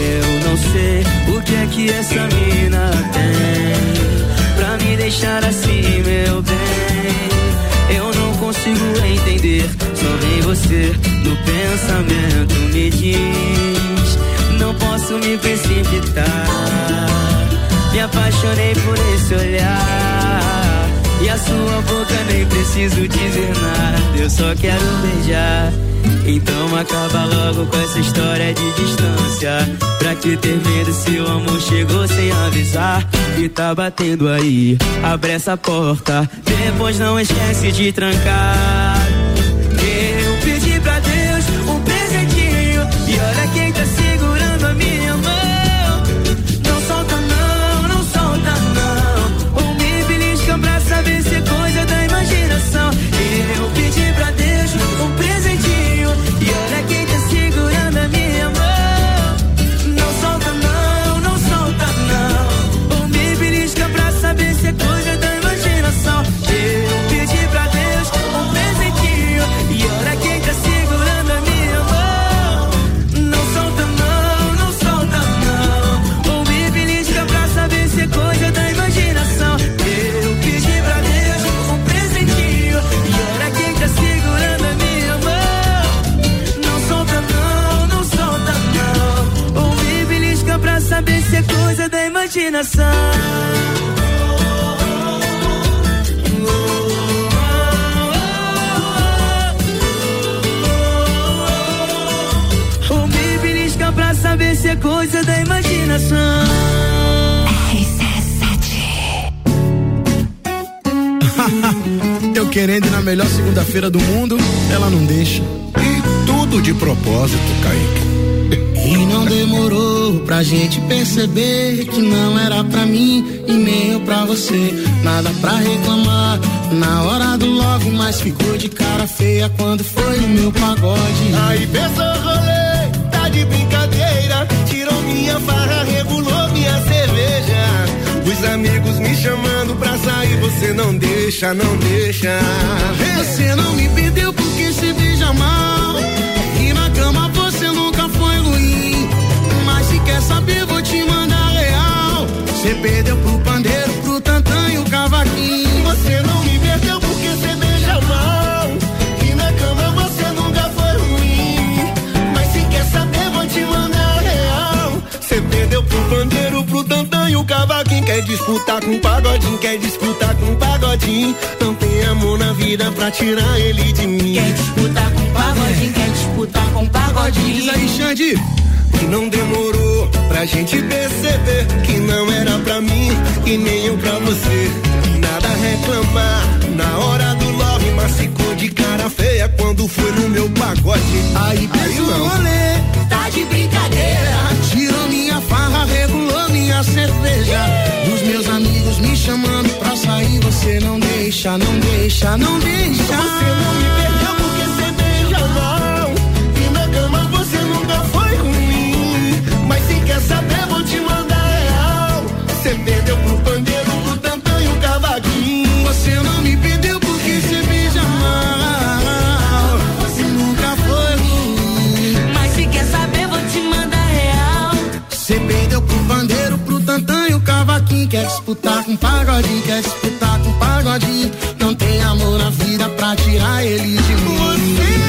S31: Eu não sei o que é que essa mina tem Pra me deixar assim, meu bem. Eu não consigo entender Só vem você no pensamento Me diz me precipitar. Me apaixonei por esse olhar. E a sua boca nem preciso dizer nada. Eu só quero beijar. Então acaba logo com essa história de distância. Pra que ter medo se o amor chegou sem avisar? E tá batendo aí, abre essa porta. Depois não esquece de trancar
S22: imaginação. Me belisca pra saber se é coisa da imaginação.
S32: Eu querendo ir na melhor segunda-feira do mundo, ela não deixa.
S33: E tudo de propósito, Kaique.
S32: Demorou pra gente perceber que não era pra mim e nem eu pra você. Nada pra reclamar na hora do logo, mas ficou de cara feia quando foi no meu pagode.
S22: Aí pensou rolê, tá de brincadeira. Tirou minha farra, regulou minha cerveja. Os amigos me chamando pra sair, você não deixa, não deixa.
S32: Você não me perdeu porque se beija mal. Saber, vou te mandar real. Você perdeu pro pandeiro, pro tantã e o cavaquinho.
S22: Você não me perdeu porque você beija mal. E na cama você nunca foi ruim. Mas se quer saber, vou te mandar real. Você perdeu pro pandeiro, pro tantã e o cavaquinho. Quer disputar com o pagodinho, quer disputar com o pagodinho. Não tem amor na vida pra tirar ele de mim. Quer disputar com o pagodinho, quer disputar com o pagodinho.
S32: Diz aí, Xande.
S22: Que não demorou pra gente perceber que não era pra mim e nem eu pra você. Nada reclamar na hora do love, mas ficou de cara feia quando foi no meu pagode.
S32: Aí pensou
S22: não.
S32: rolê,
S22: tá de brincadeira.
S32: Tirou minha farra, regulou minha cerveja. Os meus amigos me chamando pra sair, você não deixa, não deixa, não deixa.
S22: Você não me perdeu te mandar real. Você perdeu pro pandeiro, pro tantã e o cavaquinho.
S32: Você não me perdeu porque você beija mal. Você nunca foi ruim.
S22: Mas se quer saber, vou te mandar real.
S32: Você perdeu pro bandeiro, pro tantã e o cavaquinho. Quer disputar com pagodinho, quer disputar com pagodinho. Não tem amor na vida pra tirar ele de mim.
S22: Você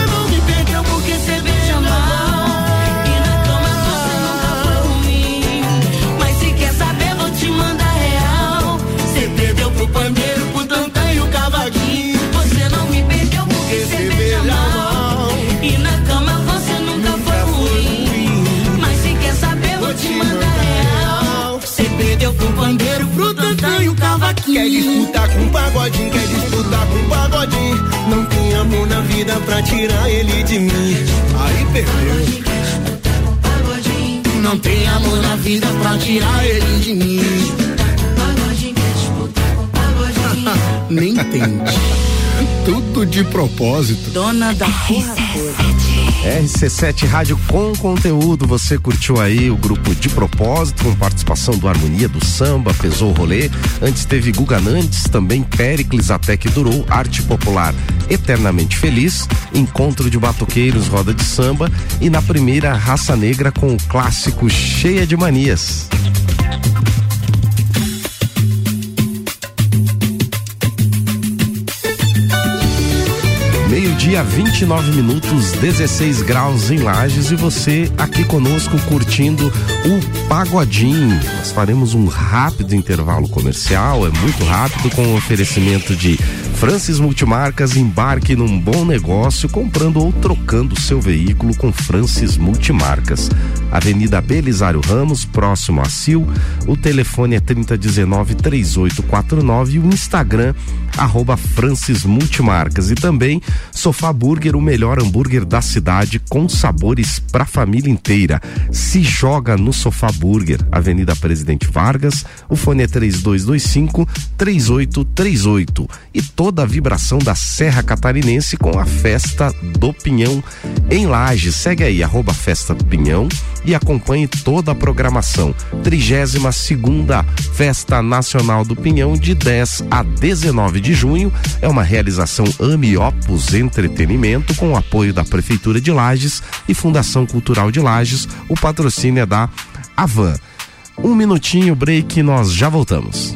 S22: Quer disputar com o pagodinho, quer disputar com o pagodinho. Não tem amor na vida pra tirar ele de mim. Aí perdeu.
S32: Não tem amor na vida pra tirar ele de mim. Nem tente.
S33: Tudo de propósito.
S34: Dona da porra.
S1: RC7 Rádio com conteúdo. Você curtiu aí o grupo de propósito com participação do Harmonia do Samba, pesou o rolê. Antes teve Guga Nantes, também Péricles até que durou, Arte Popular Eternamente Feliz, Encontro de Batuqueiros, Roda de Samba e na primeira Raça Negra com o clássico Cheia de Manias. Meio-dia, 29 minutos, 16 graus em Lages e você aqui conosco curtindo o Pagodinho. Nós faremos um rápido intervalo comercial, é muito rápido, com o oferecimento de Francis Multimarcas. Embarque num bom negócio comprando ou trocando seu veículo com Francis Multimarcas. Avenida Belisário Ramos, próximo a Sil. O telefone é 3019 3849 e o Instagram arroba Francis Multimarcas e também Sofá Burger, o melhor hambúrguer da cidade com sabores pra família inteira. Se joga no Sofá Burger, Avenida Presidente Vargas, o fone é 3225 3838 e toda a vibração da Serra Catarinense com a festa do Pinhão em Lages. Segue aí arroba Festa do Pinhão e acompanhe toda a programação. 32 segunda Festa Nacional do Pinhão de 10 a 19 de junho é uma realização Ame Opus Entretenimento com o apoio da Prefeitura de Lages e Fundação Cultural de Lages. O patrocínio é da Avan. Um minutinho, break, nós já voltamos.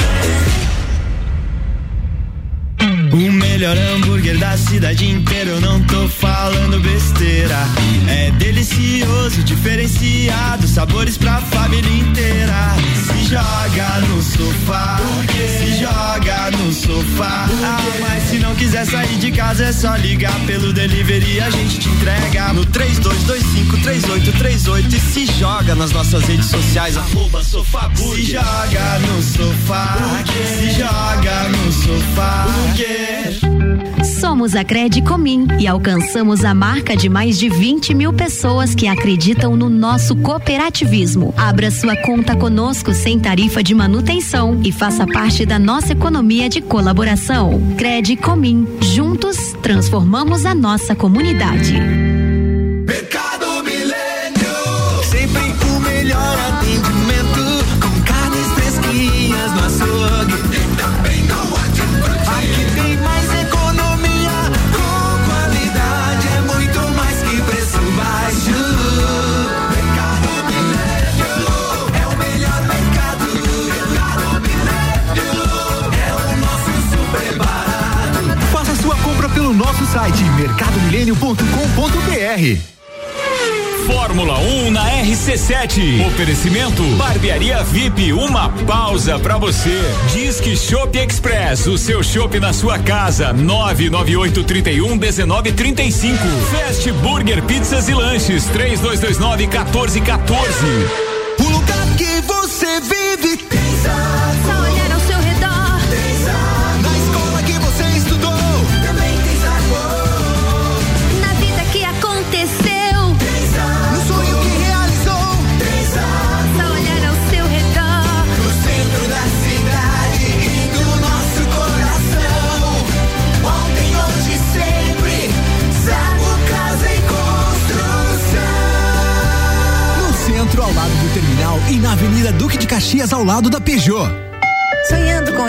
S10: O melhor hambúrguer da cidade inteira, eu não tô falando besteira. É delicioso, diferenciado, sabores pra família inteira. Se joga no sofá, se joga no sofá. Ah, mas se não quiser sair de casa, é só ligar pelo delivery, a gente te entrega no 32253838 e se joga nas nossas redes sociais, arroba sofá Se joga no sofá, se joga no sofá.
S35: Somos a Credicomim e alcançamos a marca de mais de 20 mil pessoas que acreditam no nosso cooperativismo. Abra sua conta conosco sem tarifa de manutenção e faça parte da nossa economia de colaboração. Credicomim. Juntos, transformamos a nossa comunidade.
S26: RC7. Oferecimento Barbearia VIP, uma pausa pra você. Disque Shop Express, o seu shopping na sua casa. 998 31 19 35. Fast Burger Pizzas e Lanches 3229 1414.
S27: Caxias, ao lado da Peugeot.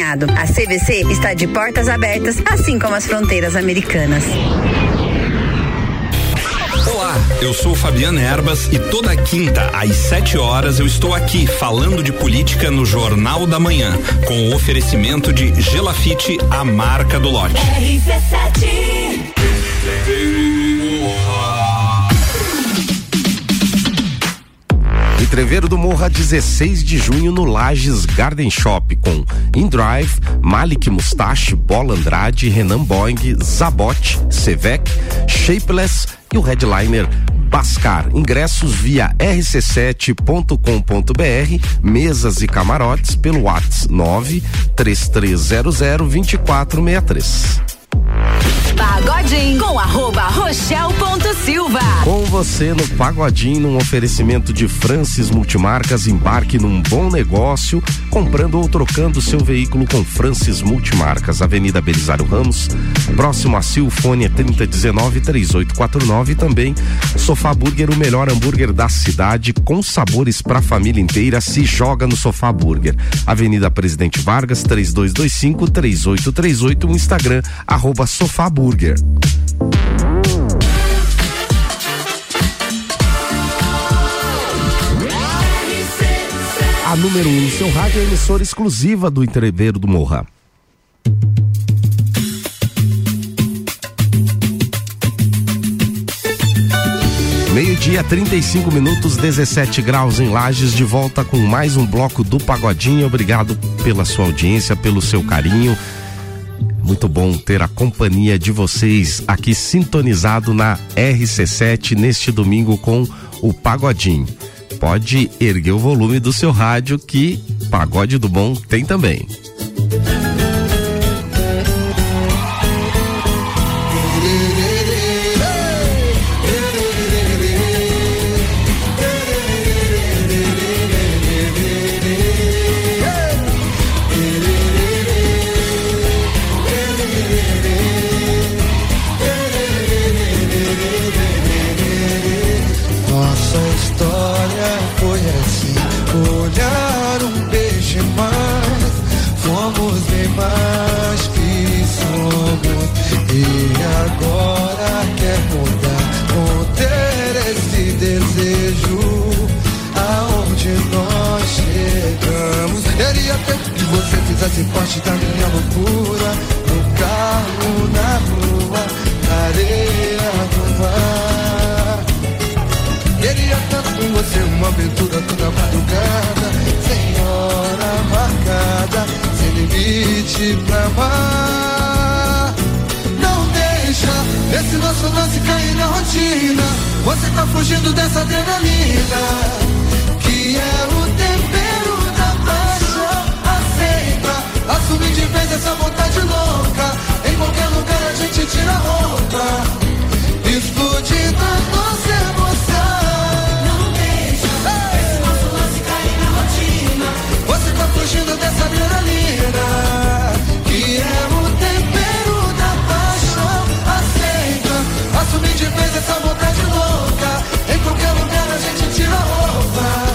S36: A CVC está de portas abertas, assim como as fronteiras americanas.
S37: Olá, eu sou Fabiana Erbas e toda quinta às 7 horas eu estou aqui falando de política no Jornal da Manhã, com o oferecimento de Gelafite, a marca do lote.
S1: Entreveiro do Morra, 16 de junho no Lages Garden Shop com Indrive, Malik Mustache, Bola Andrade, Renan Boing, Zabot, Sevec, Shapeless e o headliner Bascar. Ingressos via rc7.com.br, mesas e camarotes pelo WhatsApp 93300 2463.
S25: Pagodinho arroba Rochelle ponto Silva.
S1: Com você no Pagodinho, num oferecimento de Francis Multimarcas, embarque num bom negócio, comprando ou trocando seu veículo com Francis Multimarcas, Avenida Belisário Ramos, próximo a Silfone é 3019 3849 e também Sofá Burger, o melhor hambúrguer da cidade, com sabores pra família inteira, se joga no Sofá Burger. Avenida Presidente Vargas, 3225 3838, o Instagram, arroba Sofá Burger. A número 1 um no seu rádio é emissora exclusiva do Entreveiro do Morra. Meio-dia, 35 minutos, 17 graus em Lages, de volta com mais um bloco do Pagodinho. Obrigado pela sua audiência, pelo seu carinho. Muito bom ter a companhia de vocês aqui sintonizado na RC7 neste domingo com o Pagodinho. Pode erguer o volume do seu rádio que Pagode do Bom tem também.
S32: Fizesse parte da minha loucura. No carro, na rua, na areia do mar. Queria tanto com você uma aventura toda madrugada Sem hora marcada, sem limite pra amar Não deixa esse nosso lance cair na rotina Você tá fugindo dessa adrenalina Que é o tempero Assume de vez essa vontade louca. Em qualquer lugar a gente tira a roupa. Explodindo a nossa emoção. Não deixa. Esse nosso lance cair na rotina. Você tá fugindo dessa adrenalina. Que é o tempero da paixão. Aceita, assume de vez essa vontade louca. Em qualquer lugar a gente tira a roupa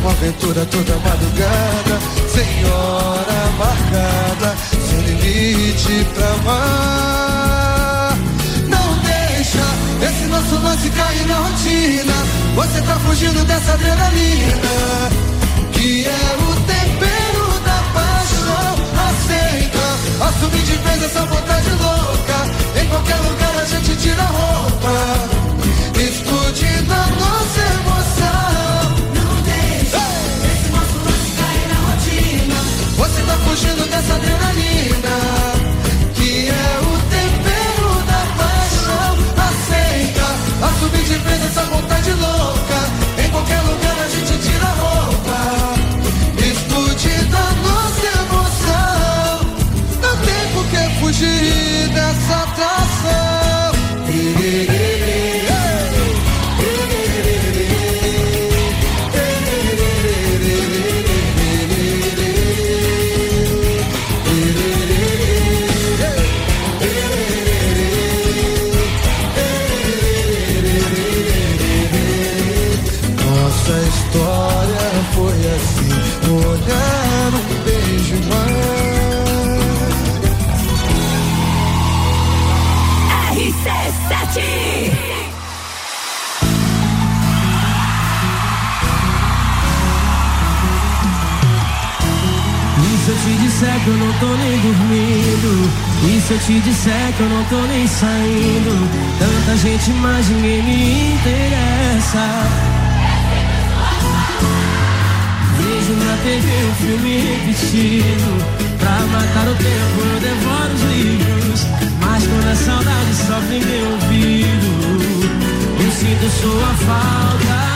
S32: uma aventura toda madrugada. Sem hora marcada, sem limite pra amar. Não deixa esse nosso lance cair na rotina. Você tá fugindo dessa adrenalina Que é o tempero da paixão. Aceita, assume de vez essa vontade louca. Em qualquer lugar a gente tira a roupa Explodindo a nossa emoção tá fugindo dessa adrenalina Que é o tempero da paixão. Aceita, assume de vez essa vontade louca. Em qualquer lugar a gente tira a roupa. Explodindo a nossa emoção. Não tem por que fugir
S3: que eu não tô nem saindo? Tanta gente, mas ninguém me interessa. Vejo na TV um filme repetido. Pra matar o tempo eu devoro os livros. Mas quando a saudade sofre meu ouvido, eu sinto sua falta.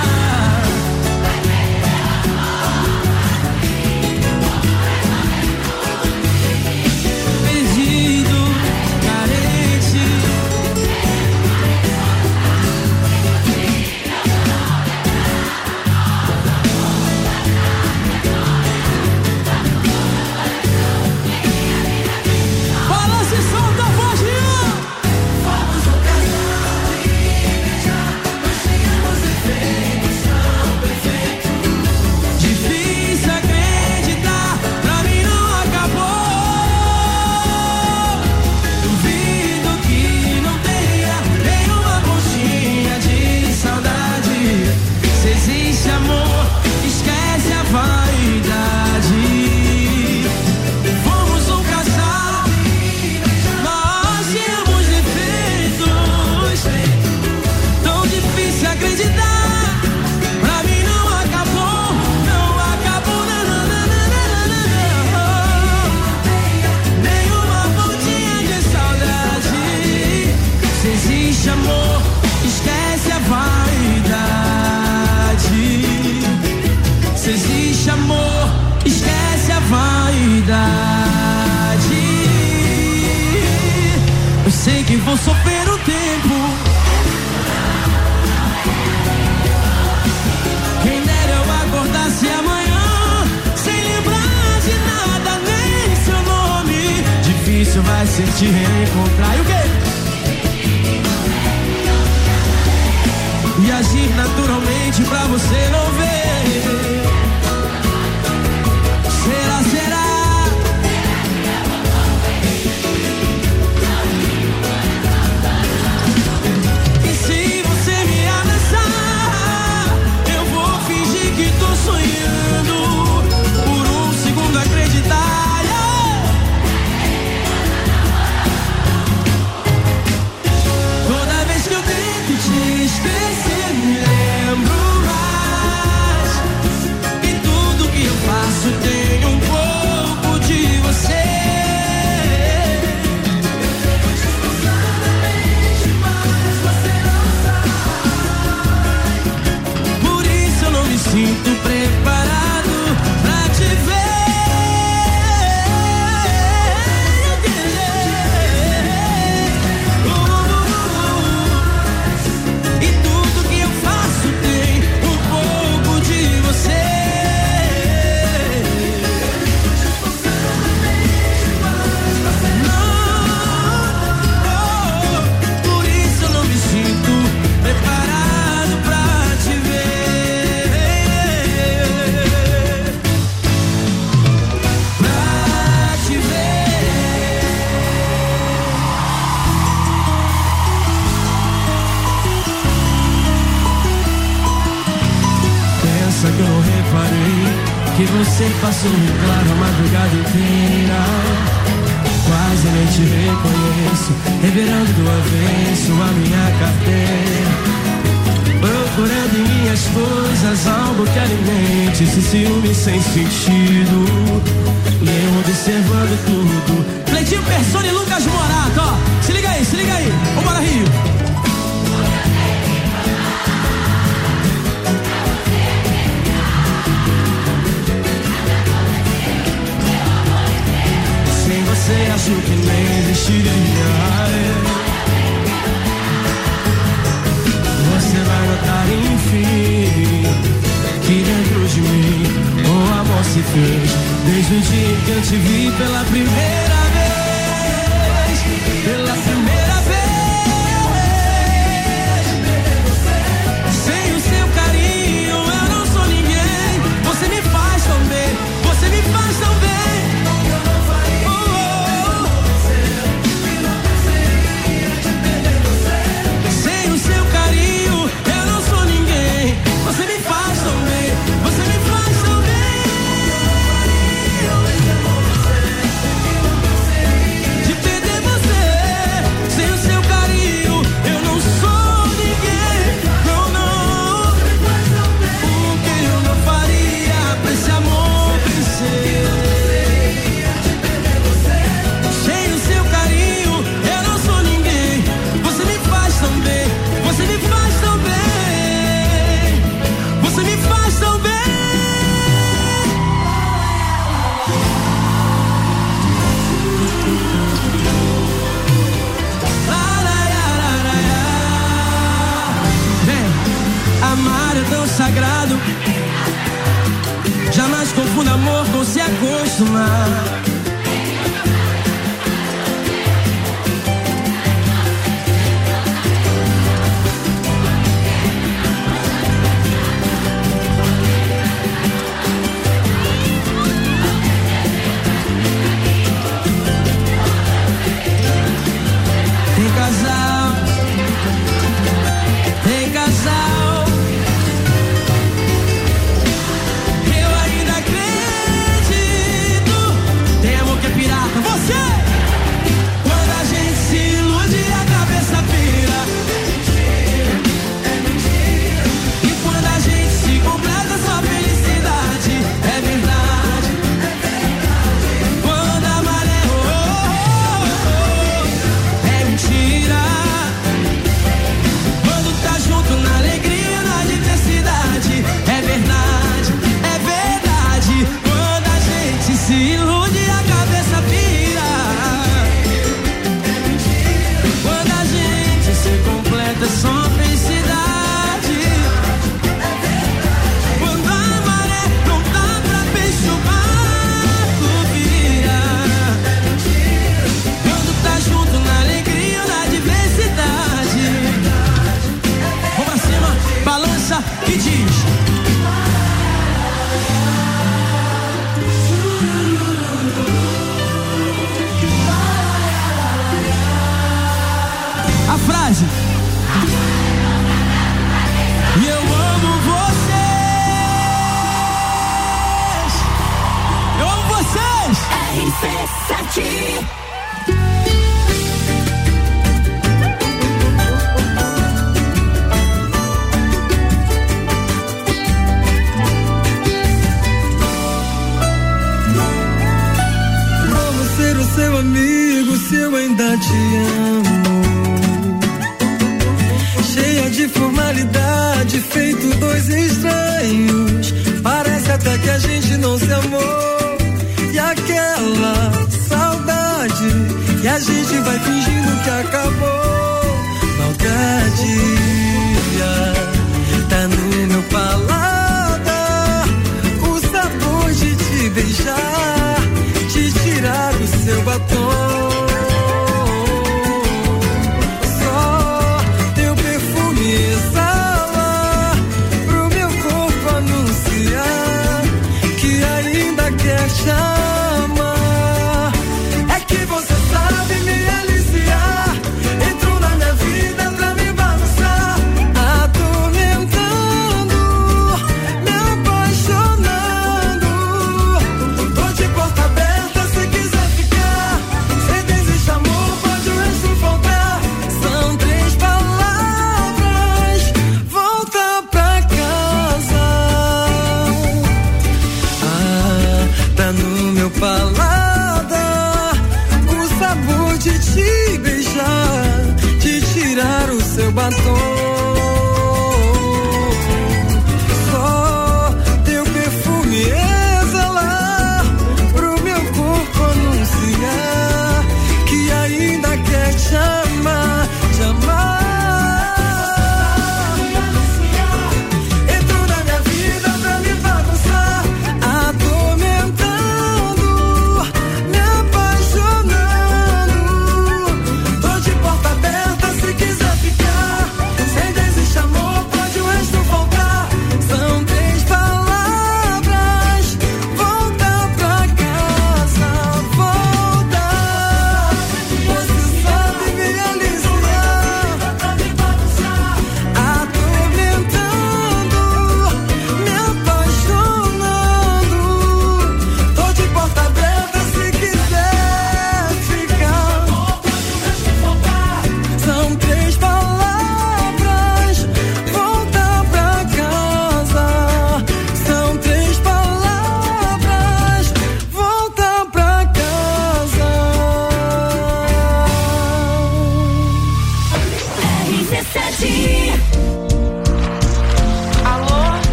S3: Sem sentido.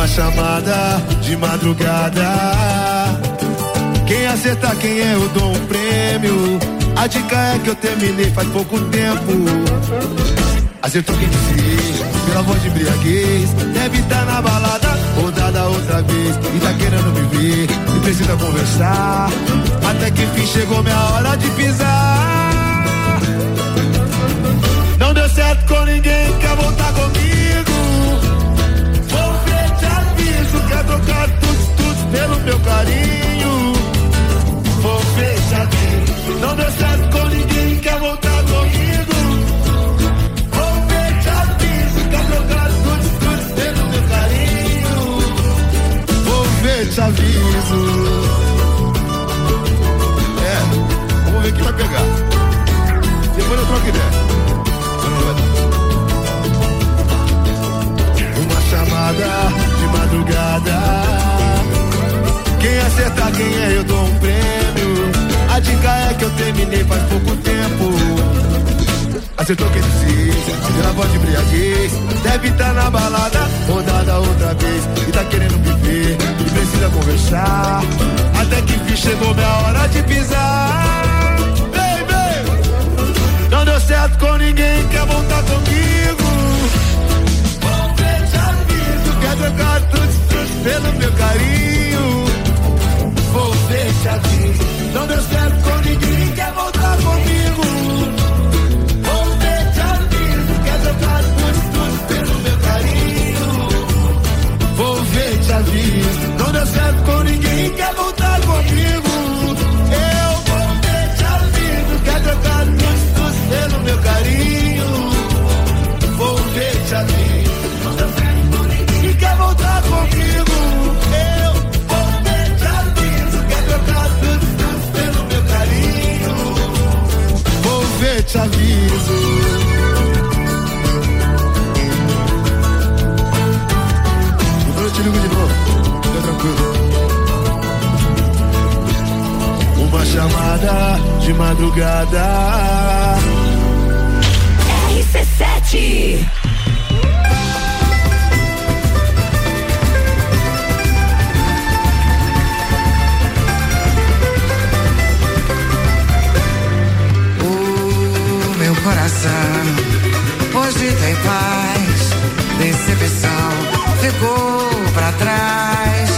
S24: Uma chamada de madrugada. Quem acertar quem é, eu dou um prêmio. A dica é que eu terminei faz pouco tempo. Acertou quem disse, pela voz de embriaguez. Deve estar na balada, rodada outra vez. E tá querendo me ver, e precisa conversar. Até que enfim chegou minha hora de pisar. Não deu certo com ninguém, quer voltar comigo. Meu carinho. Vou aviso, não deu certo com ninguém, quer voltar comigo. Vou te aviso, quer trocar tudo, tudo pelo meu carinho. Vou te aviso. É, vamos ver quem vai pegar. Depois eu troco ideia. Uma chamada de madrugada. Acertar quem é, eu dou um prêmio. A dica é que eu terminei faz pouco tempo. Acertou quem pela voz de embriaguez. Deve estar na balada, rodada outra vez. E tá querendo me ver, e precisa conversar. Até que enfim chegou minha hora de pisar. Baby, não deu certo com ninguém, quer voltar comigo. Ver, te aviso, quer trocar tudo, tudo pelo meu carinho. Te aviso, não deu certo com ninguém, quer voltar comigo. Vou te aviso, quer trocar tudo, tudo pelo meu carinho. Vou ver, te aviso, não deu certo com ninguém, quer voltar comigo. Eu vou te aviso, quer trocar tudo, tudo pelo meu carinho. te aviso. eu
S32: te ligo de novo, fica tranquilo. Uma chamada de madrugada.
S2: RC7
S38: coração. Hoje tem paz, decepção ficou pra trás.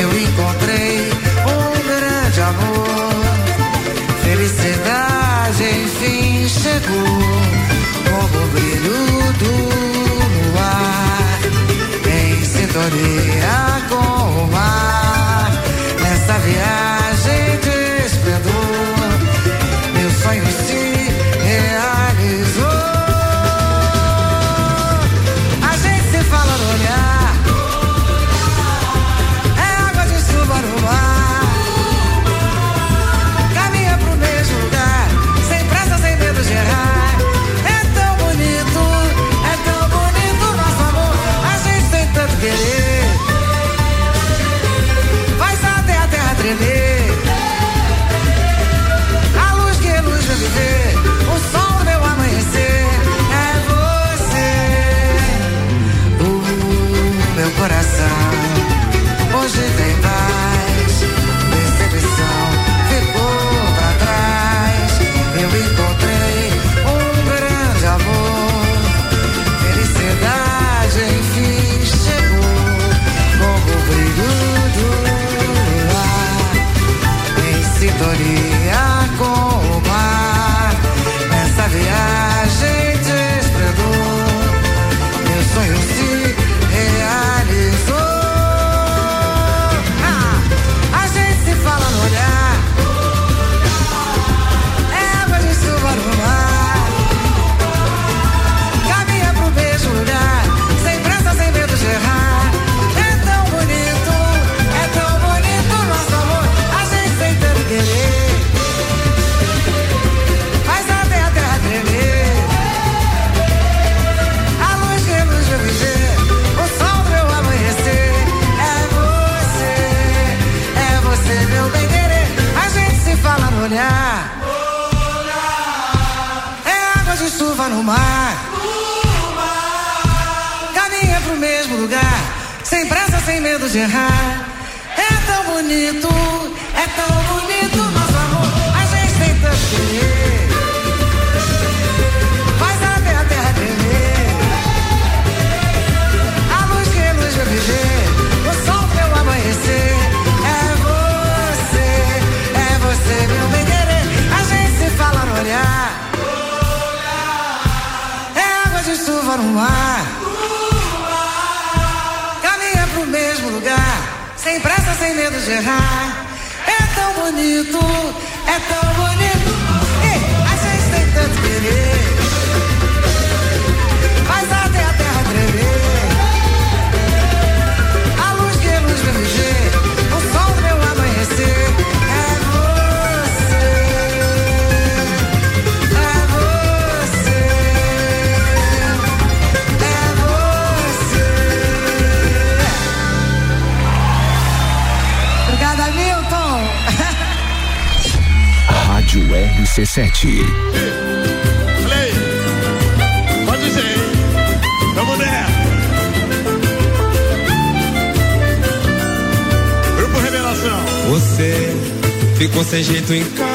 S38: Eu encontrei um grande amor. Felicidade enfim chegou, como o brilho do luar, em sintonia com o mar.
S8: sete.
S30: Falei. Pode dizer. Vamos nessa. Grupo Revelação.
S24: Você ficou sem jeito em casa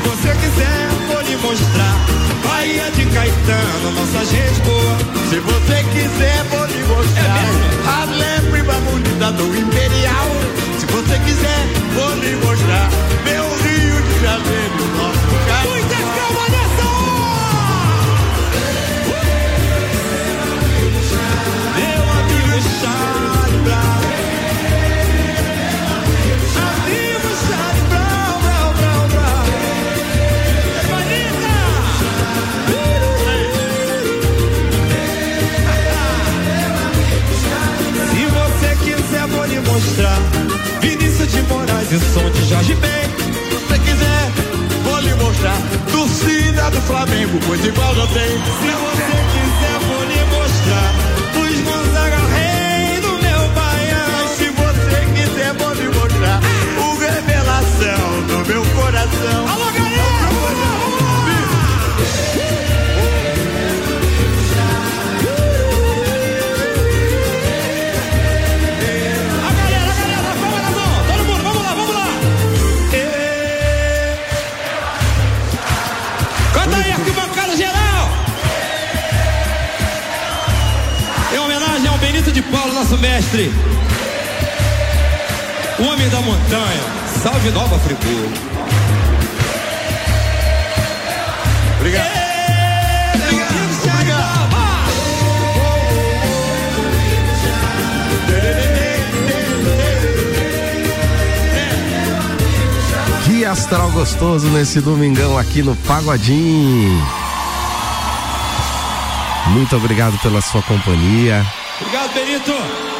S24: você quiser, vou lhe mostrar Bahia de Caetano, nossa gente boa.
S30: Se você quiser, vou lhe mostrar a prima bonita do Imperial. Se você quiser, vou lhe mostrar
S24: mostrar. Vinícius de Moraes e som de Jorge Ben.
S30: Se quiser, vou lhe mostrar torcida do Flamengo, pois igual não tem.
S24: Se você quiser, vou lhe mostrar. Os Gonzaga Rei do meu baião.
S30: Se você quiser, vou lhe mostrar o revelação do meu coração.
S24: Alô, galera! Paulo, nosso mestre. Homem da montanha. Salve Nova Friburgo.
S30: Obrigado.
S1: Que astral gostoso nesse domingão aqui no Pagodinho. Muito obrigado pela sua companhia.
S24: Obrigado,